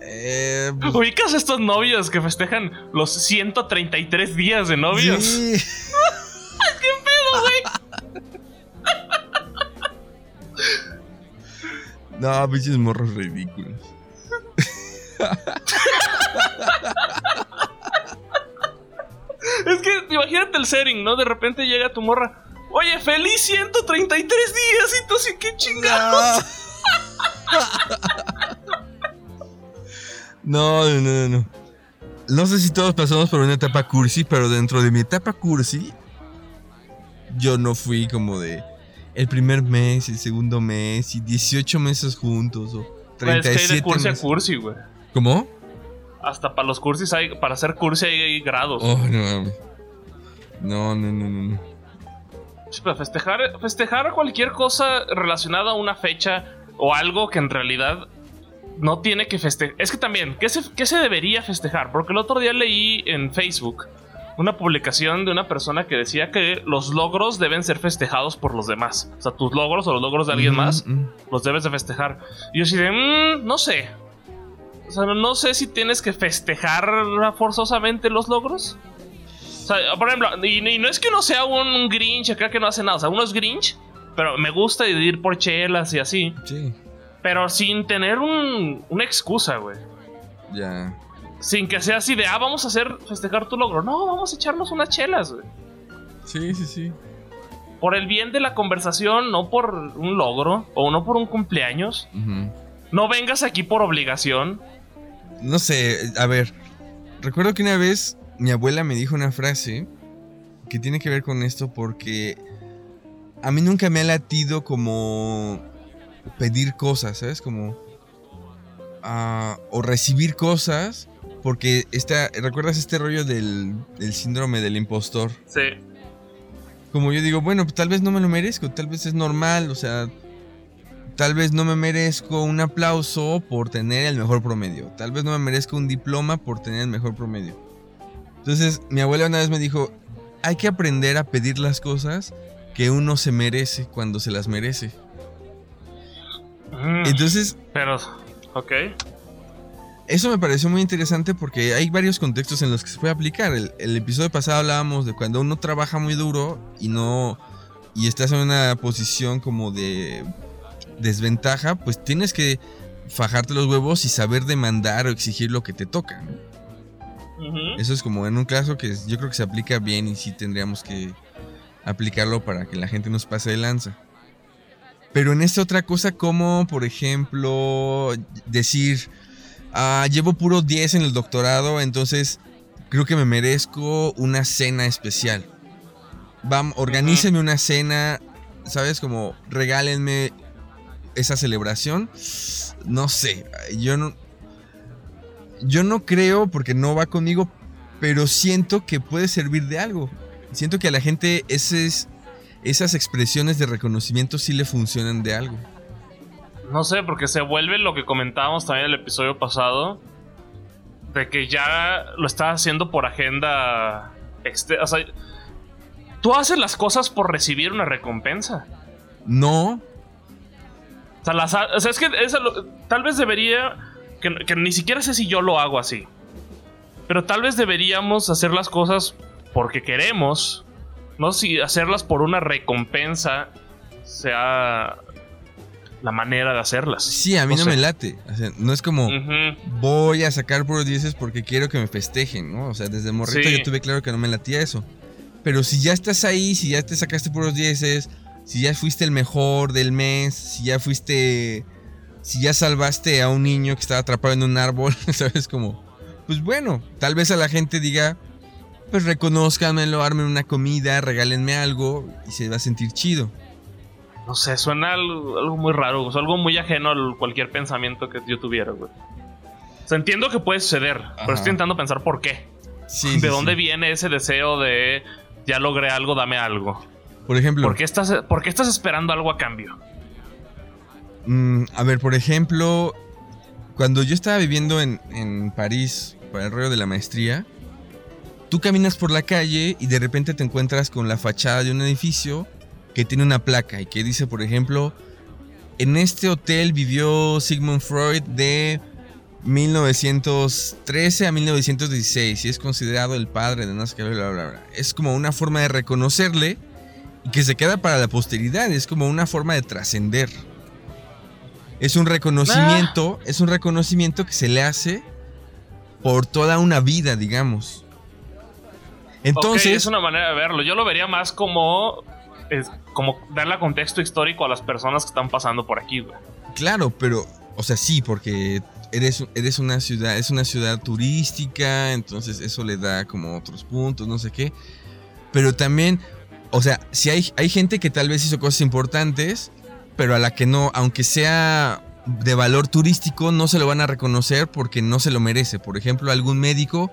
Eh, pues, ¿Ubicas estos novios que festejan los 133 días de novios? sí. No, pinches morros ridículos. Es que imagínate el setting, ¿no? De repente llega tu morra. Oye, feliz 133 días y tú así, qué chingados. No, no, no, no. No sé si todos pasamos por una etapa cursi, pero dentro de mi etapa cursi, yo no fui como de el primer mes, el segundo mes y 18 meses juntos o Pues, es que hay 37 de cursi a cursi, güey. ¿Cómo? Hasta para los cursis hay, para hacer cursi hay grados. Oh, no. No, no, no, no. Sí, pero festejar, festejar cualquier cosa relacionada a una fecha o algo que en realidad no tiene que festejar. Es que también, ¿qué se, ¿qué se debería festejar? Porque el otro día leí en Facebook una publicación de una persona que decía que los logros deben ser festejados por los demás. O sea, tus logros o los logros de alguien Mm, más los debes de festejar. Y yo así de, "Mm, no sé. O sea, no sé si tienes que festejar forzosamente los logros. O sea, por ejemplo, y, y no es que uno sea un Grinch acá que no hace nada. O sea, uno es Grinch, pero me gusta ir por chelas y así. Sí, Pero sin tener un- una excusa, güey. ya. Sin que sea así de, ah, vamos a hacer festejar tu logro. No, vamos a echarnos unas chelas, güey. Sí, sí, sí. Por el bien de la conversación, no por un logro o no por un cumpleaños. No vengas aquí por obligación. No sé, a ver. Recuerdo que una vez mi abuela me dijo una frase que tiene que ver con esto porque a mí nunca me ha latido como pedir cosas, ¿sabes? Como... ah, o recibir cosas porque esta, ¿recuerdas este rollo del, del síndrome del impostor? Sí. Como yo digo, bueno, pues tal vez no me lo merezco, tal vez es normal, o sea, tal vez no me merezco un aplauso por tener el mejor promedio, tal vez no me merezco un diploma por tener el mejor promedio. Entonces, mi abuela una vez me dijo, hay que aprender a pedir las cosas que uno se merece cuando se las merece. Mm, Entonces, Pero, ok. Eso me pareció muy interesante porque hay varios contextos en los que se puede aplicar. El, el episodio pasado hablábamos de cuando uno trabaja muy duro y no. y estás en una posición como de desventaja, pues tienes que fajarte los huevos y saber demandar o exigir lo que te toca. ¿no? Eso es como en un caso que yo creo que se aplica bien y sí tendríamos que aplicarlo para que la gente nos pase de lanza. Pero en esta otra cosa como, por ejemplo, decir, ah, llevo puro 10 en el doctorado, entonces creo que me merezco una cena especial. Vam, organícenme una cena, ¿sabes? Como regálenme esa celebración. No sé, yo no, yo no creo porque no va conmigo, pero siento que puede servir de algo. Siento que a la gente esas expresiones de reconocimiento sí le funcionan de algo. No sé, porque se vuelve lo que comentábamos también en el episodio pasado. De que ya lo estás haciendo por agenda. exte- o sea, tú haces las cosas por recibir una recompensa. No, O sea, las o sea, es que tal vez debería. Que, que ni siquiera sé si yo lo hago así. Pero tal vez deberíamos hacer las cosas porque queremos. No si hacerlas por una recompensa sea la manera de hacerlas. sí, a mí No no, sé. me late. O sea, no es como voy a sacar puros dieces porque quiero que me festejen, ¿no? O sea, desde morrito Sí. yo tuve claro que no me latía eso. Pero si ya estás ahí, si ya te sacaste puros dieces, si ya fuiste el mejor del mes, si ya fuiste. Si ya salvaste a un niño que estaba atrapado en un árbol, ¿sabes? Como. Pues bueno, tal vez a la gente diga. Pues reconozcanmelo, armen una comida, regálenme algo y se va a sentir chido. No sé, suena algo, algo muy raro, o sea, algo muy ajeno a cualquier pensamiento que yo tuviera, güey. O sea, entiendo que puede suceder, pero estoy intentando pensar por qué. Sí, ¿De sí, dónde sí. viene ese deseo de ya logré algo, dame algo? Por ejemplo. ¿Por qué estás, por qué estás esperando algo a cambio? Mm, a ver, por ejemplo, cuando yo estaba viviendo en, París para el rollo de la maestría, tú caminas por la calle y de repente te encuentras con la fachada de un edificio que tiene una placa y que dice, por ejemplo, en este hotel vivió Sigmund Freud de 1913 a 1916 y es considerado el padre de bla, bla, bla, bla. Es como una forma de reconocerle y que se queda para la posteridad, es como una forma de trascender. Es un reconocimiento, es un reconocimiento que se le hace por toda una vida, digamos. Entonces. es una manera de verlo. Yo lo vería más como. Es, como darle contexto histórico a las personas que están pasando por aquí, güey. Claro, pero. O sea, sí, porque eres, eres una ciudad, es una ciudad turística, entonces eso le da como otros puntos, no sé qué. Pero también, o sea, si hay, hay gente que tal vez hizo cosas importantes, pero a la que no, aunque sea de valor turístico, no se lo van a reconocer porque no se lo merece. Por ejemplo, algún médico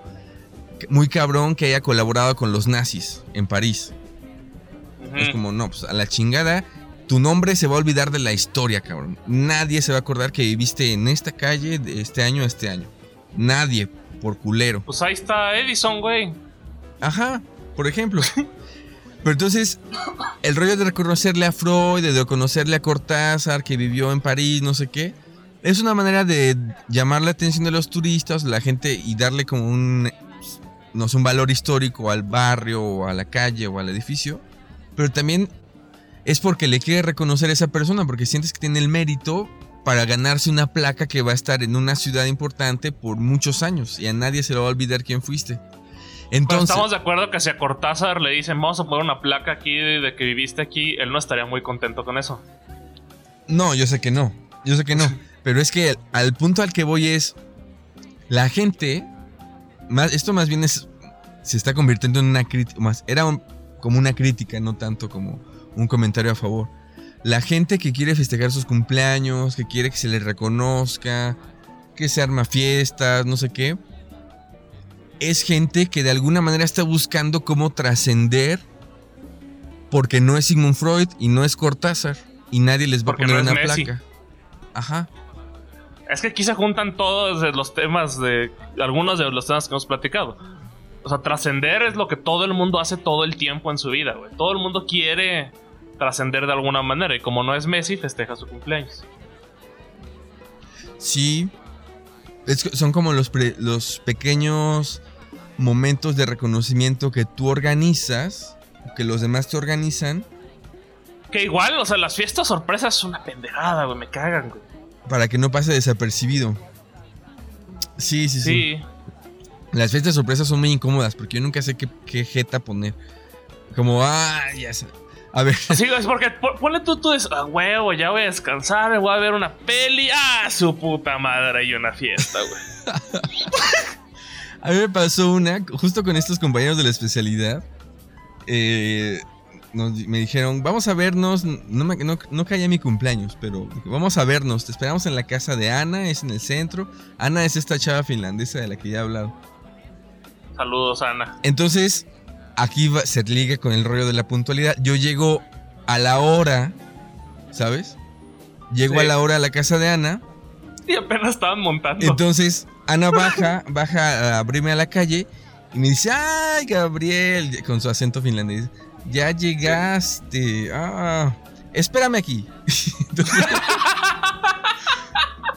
muy cabrón que haya colaborado con los nazis en París. Es como, no, pues a la chingada, tu nombre se va a olvidar de la historia, cabrón. Nadie se va a acordar que viviste en esta calle de este año a este año. Nadie, por culero. Pues ahí está Edison, güey. Ajá, por ejemplo. Pero entonces, el rollo de reconocerle a Freud, de reconocerle a Cortázar, que vivió en París, no sé qué, es una manera de llamar la atención de los turistas, la gente, y darle como un, no sé, un valor histórico al barrio, a la calle, o al edificio. Pero también es porque le quiere reconocer a esa persona, porque sientes que tiene el mérito para ganarse una placa que va a estar en una ciudad importante por muchos años y a nadie se lo va a olvidar quién fuiste. Entonces, estamos de acuerdo que si a Cortázar le dicen vamos a poner una placa aquí de que viviste aquí, él no estaría muy contento con eso. No, yo sé que no, yo sé que no, pero es que al punto al que voy es la gente, más, esto más bien es, se está convirtiendo en una crítica, más era como una crítica, no tanto como un comentario a favor. La gente que quiere festejar sus cumpleaños, que quiere que se le reconozca, que se arma fiestas, no sé qué, es gente que de alguna manera está buscando cómo trascender porque no es Sigmund Freud y no es Cortázar y nadie les va a poner una placa. Ajá. Es que aquí se juntan todos los temas de algunos de los temas que hemos platicado. O sea, trascender es lo que todo el mundo hace todo el tiempo en su vida, güey. Todo el mundo quiere trascender de alguna manera. Y como no es Messi, festeja su cumpleaños. Sí. son como los, los pequeños momentos de reconocimiento que tú organizas, que los demás te organizan. Que igual, o sea, las fiestas sorpresas son una pendejada, güey. Me cagan, güey. Para que no pase desapercibido. Sí, sí, sí. Sí. Las fiestas sorpresas son muy incómodas porque yo nunca sé qué, jeta poner. Como, ah, ya sé. A ver. Sí, es porque ponle tú, tú, a huevo, ya voy a descansar, voy a ver una peli. Ah, su puta madre, y una fiesta, güey. a mí me pasó una, justo con estos compañeros de la especialidad. Eh, me dijeron, vamos a vernos. No, no, no caía mi cumpleaños, pero vamos a vernos. Te esperamos en la casa de Ana, es en el centro. Ana es esta chava finlandesa de la que ya he hablado. Saludos, Ana. Entonces, aquí se liga con el rollo de la puntualidad. Yo llego a la hora, ¿sabes? Llego a la hora a la casa de Ana. Y apenas estaban montando. Entonces, Ana baja, baja a abrirme a la calle y me dice, ay, Gabriel, con su acento finlandés, ya llegaste. Ah, espérame aquí.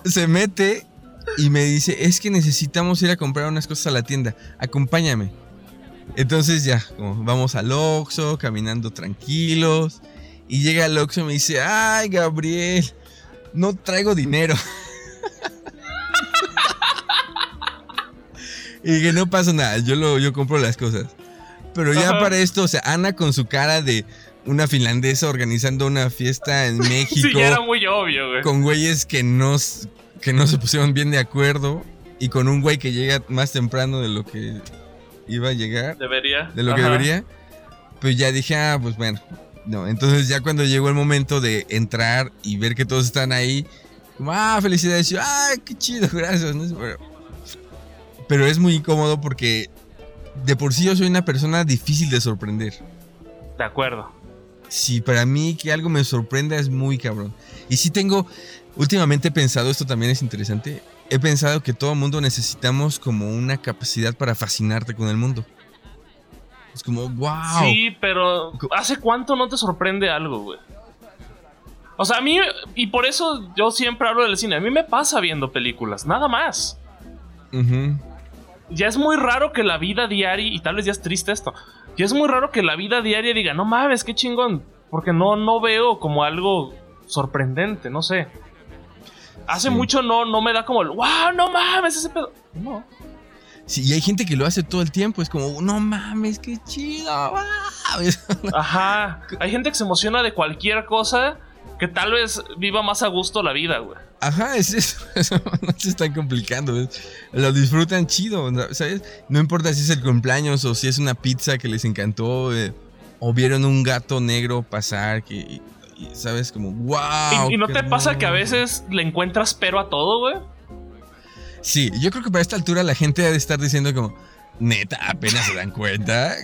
se mete y me dice, es que necesitamos ir a comprar unas cosas a la tienda, acompáñame. Entonces ya, vamos al Oxxo, caminando tranquilos. Y llega el Oxxo y me dice, ay Gabriel, no traigo dinero. y que no pasa nada, yo, lo, yo compro las cosas. Pero ya para esto, o sea, Ana con su cara de una finlandesa organizando una fiesta en México. sí, era muy obvio, güey. Con güeyes que no, que no se pusieron bien de acuerdo y con un güey que llega más temprano de lo que iba a llegar. Debería. De lo que debería. Pues ya dije, ah, pues bueno. No, entonces ya cuando llegó el momento de entrar y ver que todos están ahí, como, ah, felicidades. Y yo, ah, qué chido, gracias. Pero es muy incómodo porque de por sí yo soy una persona difícil de sorprender. De acuerdo. Sí, para mí que algo me sorprenda es muy cabrón. Y sí tengo, Últimamente he pensado, esto también es interesante, he pensado que todo mundo necesitamos como una capacidad para fascinarte con el mundo. Es como, wow. Sí, pero ¿hace cuánto no te sorprende algo, güey? O sea, a mí, y por eso yo siempre hablo del cine, a mí me pasa viendo películas, nada más. Ya es muy raro que la vida diaria, y tal vez ya es triste esto, ya es muy raro que la vida diaria diga, no mames, qué chingón, porque no, no veo como algo sorprendente, no sé. Hace Sí. mucho no, no me da como el, wow, no mames, ese pedo. No. Sí, y hay gente que lo hace todo el tiempo. Es como, no mames, qué chido. Ajá. Hay gente que se emociona de cualquier cosa que tal vez viva más a gusto la vida, güey. Ajá, es eso. no se están complicando. Lo disfrutan chido, ¿no? ¿sabes? No importa si es el cumpleaños o si es una pizza que les encantó. eh, o vieron un gato negro pasar que, y- y, ¿sabes? Como, wow. ¿Y, y no te pasa que a hermoso". veces le encuentras pero a todo, güey? Sí, yo creo que para esta altura la gente ha de estar diciendo como, neta, apenas se dan cuenta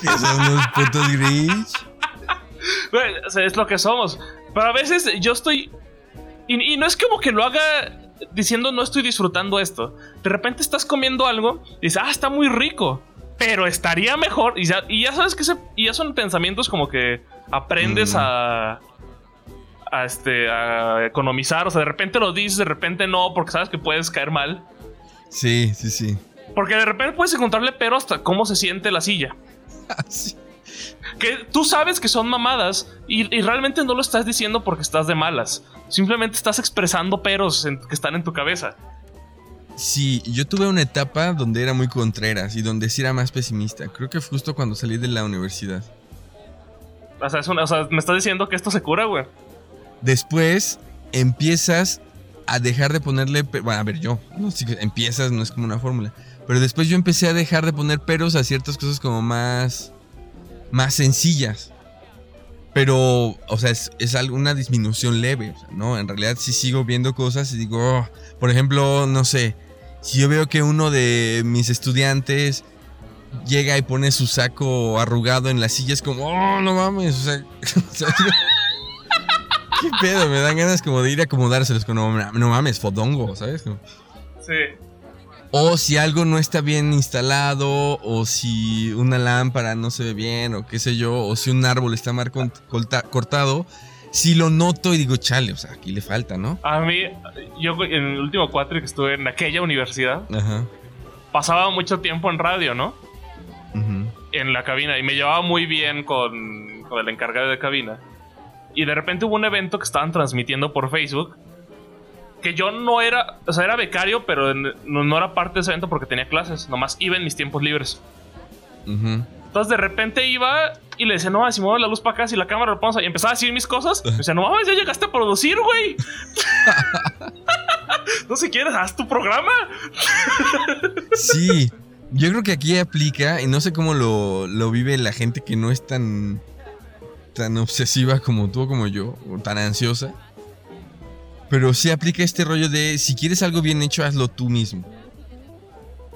que son unos putos gris. Güey, o sea, es lo que somos. Pero a veces yo estoy. Y, y no es como que lo haga diciendo no estoy disfrutando esto. De repente estás comiendo algo y dices, ah, está muy rico. Pero estaría mejor. Y ya, y ya sabes que ese- y ya son pensamientos como que aprendes Mm. a. A, este, a economizar. O sea, de repente lo dices, de repente no, porque sabes que puedes caer mal. Sí, sí, sí. Porque de repente puedes encontrarle pero hasta cómo se siente la silla. Sí. Que tú sabes que son mamadas y, y realmente no lo estás diciendo porque estás de malas. Simplemente estás expresando peros en- que están en tu cabeza. Sí, yo tuve una etapa donde era muy contreras y donde sí era más pesimista. Creo que fue justo cuando salí de la universidad. O sea, es una- o sea, me estás diciendo que esto se cura, güey. Después empiezas a dejar de ponerle... Bueno, a ver, yo, no empiezas, no es como una fórmula. Pero después yo empecé a dejar de poner peros a ciertas cosas como más... Más sencillas. Pero, o sea, es, es algo- una disminución leve, ¿no? En realidad sí sigo viendo cosas y digo, "Oh", por ejemplo, no sé, si yo veo que uno de mis estudiantes llega y pone su saco arrugado en la silla, es como, oh, no mames, o sea. ¿qué pedo? Me dan ganas como de ir a acomodárselos, como, no, no mames, fodongo, ¿sabes? Como- Sí. O si algo no está bien instalado, o si una lámpara no se ve bien, o qué sé yo, o si un árbol está mal cortado, si lo noto y digo, chale, o sea, aquí le falta, ¿no? A mí, yo en el último cuatro que estuve en aquella universidad, Ajá. pasaba mucho tiempo en radio, ¿no? En la cabina y me llevaba muy bien con, con el encargado de cabina. Y de repente hubo un evento que estaban transmitiendo por Facebook. Que yo no era, o sea, era becario, pero no, no era parte de ese evento porque tenía clases. Nomás iba en mis tiempos libres. Entonces de repente iba y le decía, no, si mueve la luz para acá, si la cámara lo pongo. Y empezaba a decir mis cosas. Y decía, no mames, ya llegaste a producir, güey. no si quieres, haz tu programa. Sí, yo creo que aquí aplica, y no sé cómo lo, lo vive la gente que no es tan, tan obsesiva como tú o como yo, o tan ansiosa. Pero sí aplica este rollo de si quieres algo bien hecho, hazlo tú mismo.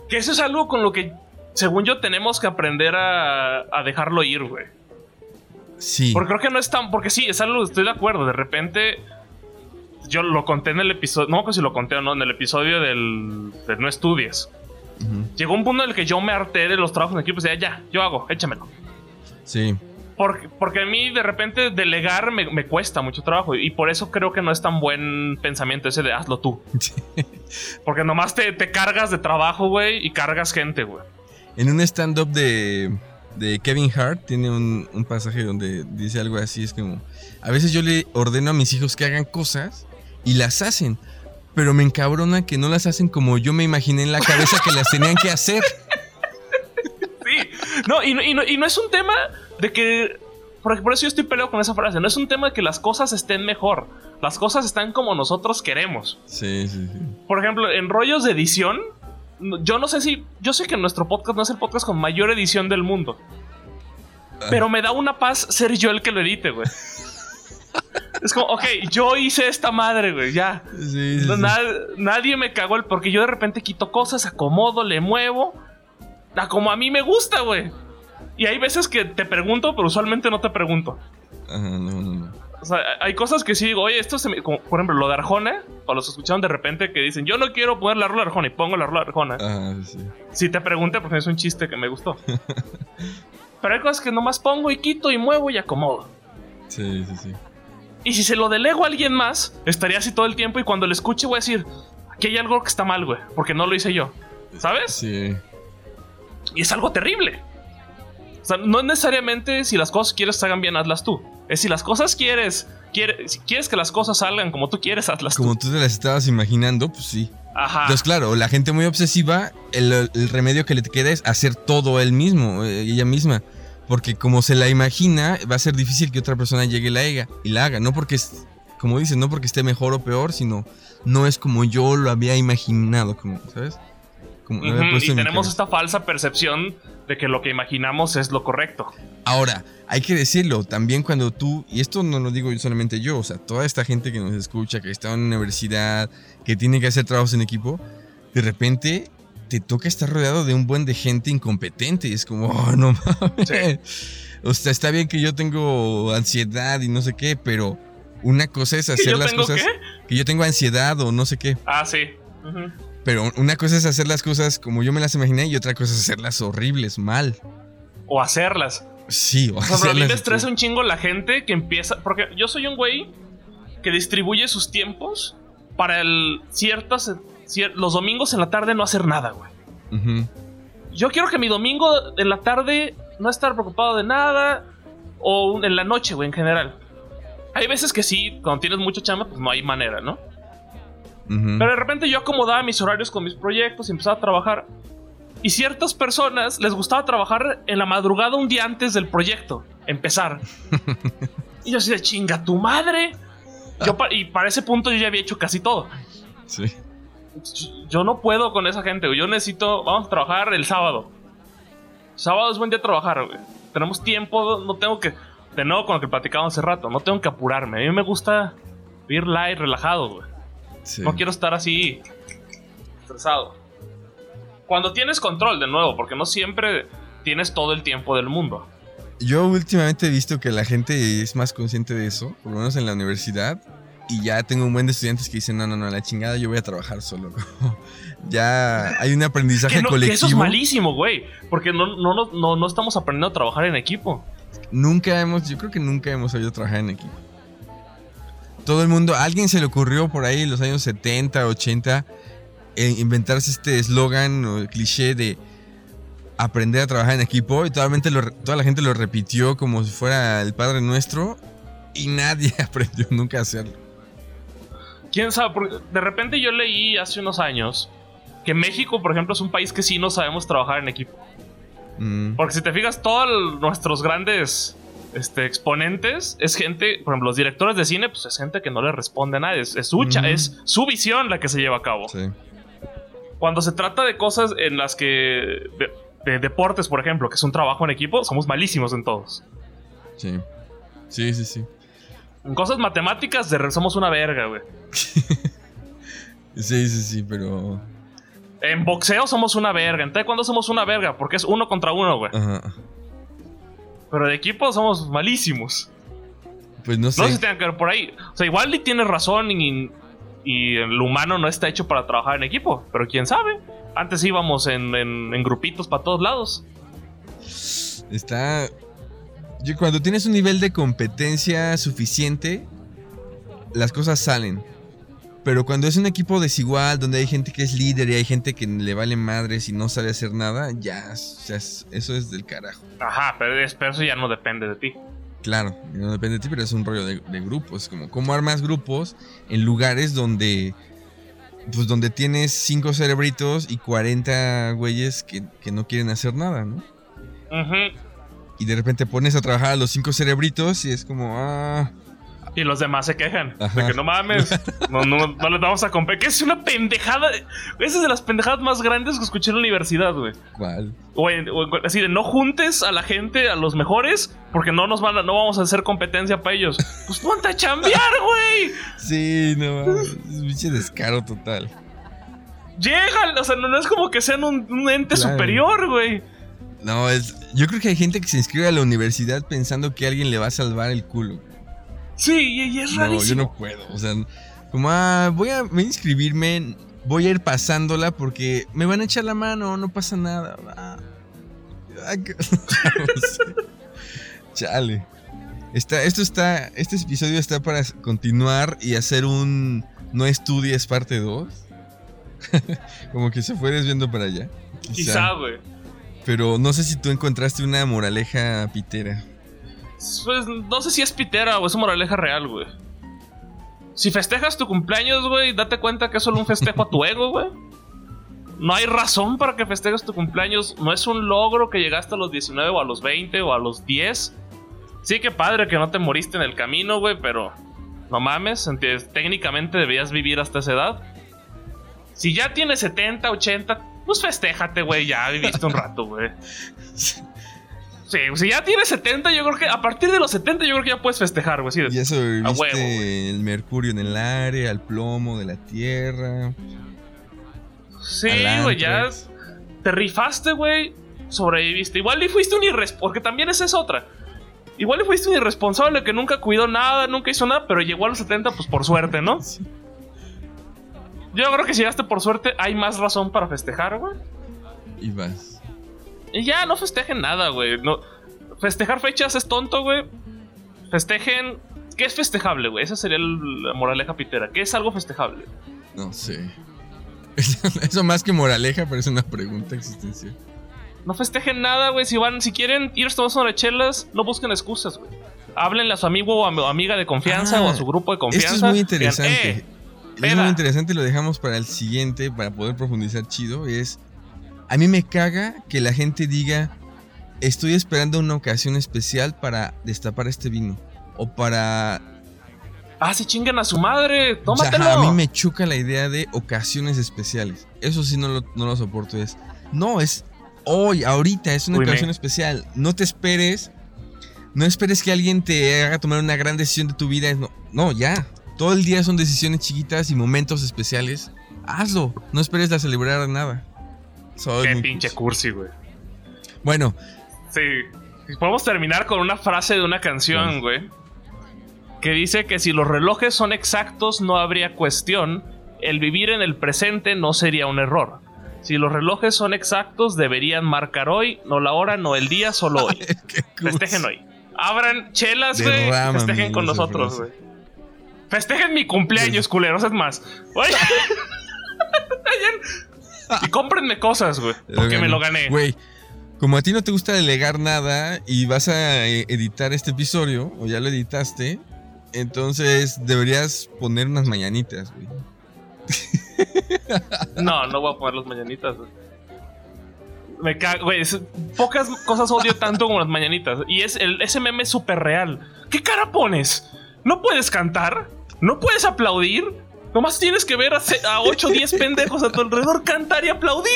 Que eso es algo con lo que, según yo, tenemos que aprender a, a dejarlo ir, güey. Sí. Porque creo que no es tan. Porque sí, es algo, estoy de acuerdo. De repente. Yo lo conté en el episodio. No sé si lo conté o no, en el episodio del. de No estudies. Llegó un punto en el que yo me harté de los trabajos en equipo y decía, ya, yo hago, échamelo. Sí. Porque, porque a mí de repente delegar me, me cuesta mucho trabajo y por eso creo que no es tan buen pensamiento ese de hazlo tú. Porque nomás te, te cargas de trabajo, güey, y cargas gente, güey. En un stand-up de, de Kevin Hart tiene un, un pasaje donde dice algo así, es como, a veces yo le ordeno a mis hijos que hagan cosas y las hacen, pero me encabrona que no las hacen como yo me imaginé en la cabeza que las tenían que hacer. No, y, no- y no, y no es un tema de que. Por, por eso yo estoy peleado con esa frase. No es un tema de que las cosas estén mejor. Las cosas están como nosotros queremos. Sí, sí, sí. Por ejemplo, en rollos de edición, yo no sé si. Yo sé que nuestro podcast no es el podcast con mayor edición del mundo. Pero me da una paz ser yo el que lo edite, güey. Es como, ok, yo hice esta madre, güey, ya. Sí, sí, No, sí. na- nadie me cagó el. Porque yo de repente quito cosas, acomodo, le muevo. A como a mí me gusta, güey. Y hay veces que te pregunto, pero usualmente no te pregunto. Ajá, no, no, no. O sea, hay cosas que sí digo, oye, esto se me. como, por ejemplo, lo de Arjona, o los escucharon de repente que dicen, yo no quiero poner la rola de Arjona y pongo la rola de Arjona. Ajá, sí. Si te pregunté, porque es un chiste que me gustó. pero hay cosas que nomás pongo y quito y muevo y acomodo. Sí, sí, sí. Y si se lo delego a alguien más, estaría así todo el tiempo y cuando lo escuche voy a decir, aquí hay algo que está mal, güey, porque no lo hice yo. ¿Sabes? Sí. Y es algo terrible. O sea, no necesariamente si las cosas quieres se hagan bien, hazlas tú. Es si las cosas quieres, quieres, si quieres que las cosas salgan como tú quieres, hazlas Como tú. tú te las estabas imaginando, pues sí. Ajá. Entonces, claro, la gente muy obsesiva, el, el remedio que le queda es hacer todo él mismo, eh, ella misma. Porque como se la imagina, va a ser difícil que otra persona llegue y la haga. Y la haga. No porque, es- como dicen, no porque esté mejor o peor, sino no es como yo lo había imaginado, como, ¿sabes? Como lo había puesto Y en mi tenemos cabeza. esta falsa percepción de que lo que imaginamos es lo correcto. Ahora, hay que decirlo, también cuando tú, y esto no lo digo solamente yo, o sea, toda esta gente que nos escucha, que está en una universidad, que tiene que hacer trabajos en equipo, de repente te toca estar rodeado de un buen de gente incompetente y es como, oh, no mames. O sea, está bien que yo tengo ansiedad y no sé qué, pero una cosa es hacer ¿Yo las cosas qué? que yo tengo ansiedad o no sé qué, Ah, sí. Ujú. Pero una cosa es hacer las cosas como yo me las imaginé y otra cosa es hacerlas horribles, mal. O hacerlas. Sí, o O sea, pero a mí me estresa un chingo la gente que empieza. Porque yo soy un güey que distribuye sus tiempos para el ciertas. cier- los domingos en la tarde no hacer nada, güey. Yo quiero que mi domingo en la tarde no estar preocupado de nada. O en la noche, güey, en general. Hay veces que sí, cuando tienes mucha chamba, pues no hay manera, ¿no? Pero de repente yo acomodaba mis horarios con mis proyectos y empezaba a trabajar. Y ciertas personas les gustaba trabajar en la madrugada un día antes del proyecto, empezar. y yo así de chinga tu madre. Yo y para ese punto yo ya había hecho casi todo. Sí. Yo no puedo con esa gente. Yo necesito, vamos a trabajar el sábado. Sábado es buen día trabajar, güey. Tenemos tiempo, no tengo que, de nuevo con lo que platicábamos hace rato, no tengo que apurarme. A mí me gusta ir light, relajado, güey. Sí. No quiero estar así estresado. Cuando tienes control, de nuevo, porque no siempre tienes todo el tiempo del mundo. Yo últimamente he visto que la gente es más consciente de eso, por lo menos en la universidad. Y ya tengo un buen de estudiantes que dicen, no, no, no, la chingada yo voy a trabajar solo. ya hay un aprendizaje Que, no- que colectivo. eso es malísimo, güey. Porque no, no, no, no, no estamos aprendiendo a trabajar en equipo. Nunca hemos, yo creo que nunca hemos sabido trabajar en equipo. Todo el mundo, a alguien se le ocurrió por ahí en los años 70, 80, eh, inventarse este eslogan o cliché de aprender a trabajar en equipo y totalmente lo toda la gente lo repitió como si fuera el Padre Nuestro y nadie aprendió nunca a hacerlo. ¿Quién sabe? Porque de repente yo leí hace unos años que México, por ejemplo, es un país que sí no sabemos trabajar en equipo. Mm, Porque si te fijas, todos nuestros grandes este, exponentes es gente, por ejemplo, los directores de cine, pues es gente que no le responde a nadie. Es, es su, es su visión la que se lleva a cabo. sí. Cuando se trata de cosas en las que. De, de deportes, por ejemplo, que es un trabajo en equipo, somos malísimos en todos. Sí. Sí, sí, sí. En cosas matemáticas, de re- somos una verga, güey. Sí, sí, sí, pero. En boxeo somos una verga. En taekwondo somos una verga, porque es uno contra uno, güey. Ajá. Pero de equipo somos malísimos. Pues no No sé sé. si tenga que ver por ahí. O sea, igual y tienes razón y, y el humano no está hecho para trabajar en equipo. Pero quién sabe. Antes íbamos en, en- en grupitos para todos lados. Está. Cuando tienes un nivel de competencia suficiente, las cosas salen. Pero cuando es un equipo desigual, donde hay gente que es líder y hay gente que le vale madres y no sabe hacer nada, ya, ya es- eso es del carajo. Ajá, pero, es- pero eso ya no depende de ti. Claro, no depende de ti, pero es un rollo de, de grupos. Como cómo armas grupos en lugares donde. Pues donde tienes cinco cerebritos y 40 güeyes que, que no quieren hacer nada, ¿no? Ujú. Y de repente pones a trabajar a los cinco cerebritos y es como, ah, Y los demás se quejan. Ajá. De que no mames. No, no, no les vamos a competir. Que es una pendejada. Esa es de las pendejadas más grandes que escuché en la universidad, güey. ¿cuál? Así de no juntes a la gente, a los mejores, porque no nos van a, no vamos a hacer competencia para ellos. Pues ponte a chambear, güey. Sí, no mames, es pinche descaro total. Llegan, o sea, no, no es como que sean un, un ente Claro. superior, güey. No, es. Yo creo que hay gente que se inscribe a la universidad pensando que alguien le va a salvar el culo. Sí, y, es No, yo rarísimo. no puedo. O sea, como, ah, voy a, voy a inscribirme, voy a ir pasándola porque me van a echar la mano, no pasa nada. Ah. Chale. Está, esto está, este episodio está para continuar y hacer un no estudies parte 2. Como que se fue desviando para allá. Quizá, güey. Pero no sé si tú encontraste una moraleja pitera. Pues no sé si es pitera o es moraleja real, güey. Si festejas tu cumpleaños, güey, date cuenta que es solo un festejo a tu ego, güey. No hay razón para que festejes tu cumpleaños. No es un logro que llegaste a los 19 o a los 20 o a los 10. Sí, que padre que no te moriste en el camino, güey, pero no mames. Técnicamente debías vivir hasta esa edad. Si ya tienes 70, 80, pues festéjate, güey. Ya viviste un rato, güey. Sí, si ya tienes 70, yo creo que a partir de los 70 yo creo que ya puedes festejar, güey. Sí, y eso viste el mercurio en el área, el plomo de la tierra. Sí, güey, ya te rifaste, güey. Sobreviviste. Igual y fuiste un irresponsable, porque también esa es otra. Igual y fuiste un irresponsable que nunca cuidó nada, nunca hizo nada, pero llegó a los 70 pues por suerte, ¿no? Yo creo que si llegaste por suerte hay más razón para festejar, güey. Y vas. Y ya, no festejen nada, güey. No, festejar fechas es tonto, güey. Festejen. ¿Qué es festejable, güey? Esa sería la moraleja pitera. ¿Qué es algo festejable? No sé. Eso más que moraleja parece una pregunta existencial. No festejen nada, güey. Si van, si quieren ir a tomar chelas, no busquen excusas, güey. Háblenle a su amigo o amiga de confianza o a su grupo de confianza. Esto es muy interesante. Eh, es muy interesante, lo dejamos para el siguiente, para poder profundizar chido. Es a mí me caga que la gente diga, estoy esperando una ocasión especial para destapar este vino. O para... Ah, se chingan a su madre, tómatelo. a mí me choca la idea de ocasiones especiales. Eso sí no lo, no lo soporto. Es, no, es hoy, ahorita, es una ocasión especial. No te esperes. No esperes que alguien te haga tomar una gran decisión de tu vida. No, no, ya. Todo el día son decisiones chiquitas y momentos especiales. Hazlo. No esperes la celebrar de Qué pinche cursi, güey. Bueno. Sí. Podemos terminar con una frase de una canción, güey. Que dice que si los relojes son exactos no habría cuestión. El vivir en el presente no sería un error. Si los relojes son exactos, deberían marcar hoy, no la hora, no el día, solo hoy. Festejen hoy. Abran chelas, güey. Festejen con nosotros, güey. Festejen mi cumpleaños, culeros, es más. y cómprenme cosas, güey. Porque me lo gané. Güey, como a ti no te gusta delegar nada y vas a eh, editar este episodio, o ya lo editaste, entonces deberías poner unas mañanitas, güey. No, no voy a poner las mañanitas, güey. Me cago, güey. Pocas cosas odio tanto como las mañanitas. Y es el, ese meme es súper real. ¿Qué cara pones? ¿No puedes cantar? ¿No puedes aplaudir? Nomás tienes que ver a, 8 o 10 pendejos a tu alrededor cantar y aplaudir.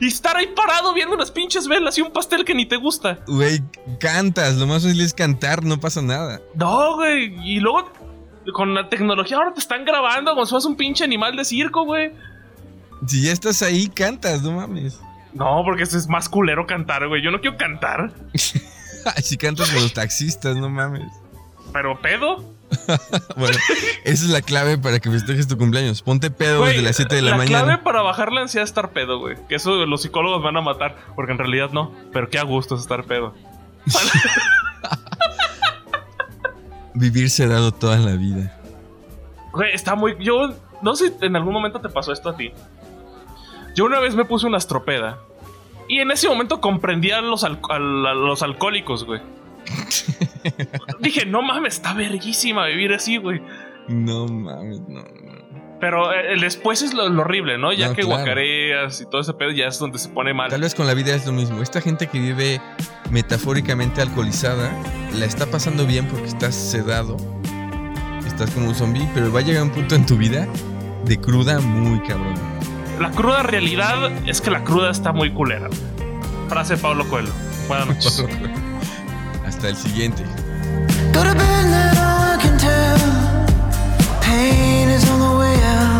Y estar ahí parado viendo unas pinches velas y un pastel que ni te gusta. Güey, cantas. Lo más fácil es cantar, no pasa nada. No, güey. Y luego, con la tecnología, ahora te están grabando como si fueras un pinche animal de circo, güey. Si ya estás ahí, cantas, no mames. No, porque eso es más culero cantar, güey. Yo no quiero cantar. si cantas con los taxistas, no mames. Pero pedo. bueno, esa es la clave para que festejes tu cumpleaños. Ponte pedo desde las 7 de la, mañana. La clave para bajar la ansiedad es estar pedo, güey. Que eso los psicólogos van a matar, porque en realidad no. Pero qué a gusto es estar pedo. Vivir sedado toda la vida. Güey, está muy. Yo no sé si en algún momento te pasó esto a ti. Yo una vez me puse una estropeda. Y en ese momento comprendía los, a los alcohólicos, güey. Dije, no mames, está verguísima vivir así, güey. No mames, no, no. Pero eh, el después es lo, horrible, ¿no? Ya que guacareas y todo ese pedo ya es donde se pone mal. Tal vez con la vida es lo mismo. Esta gente que vive metafóricamente alcoholizada la está pasando bien porque estás sedado, estás como un zombie, pero va a llegar un punto en tu vida de cruda muy cabrón. La cruda realidad es que la cruda está muy culera. Frase de Pablo Coelho. Buenas noches. Hasta el siguiente. Could have been that I can tell. Pain is on the way out.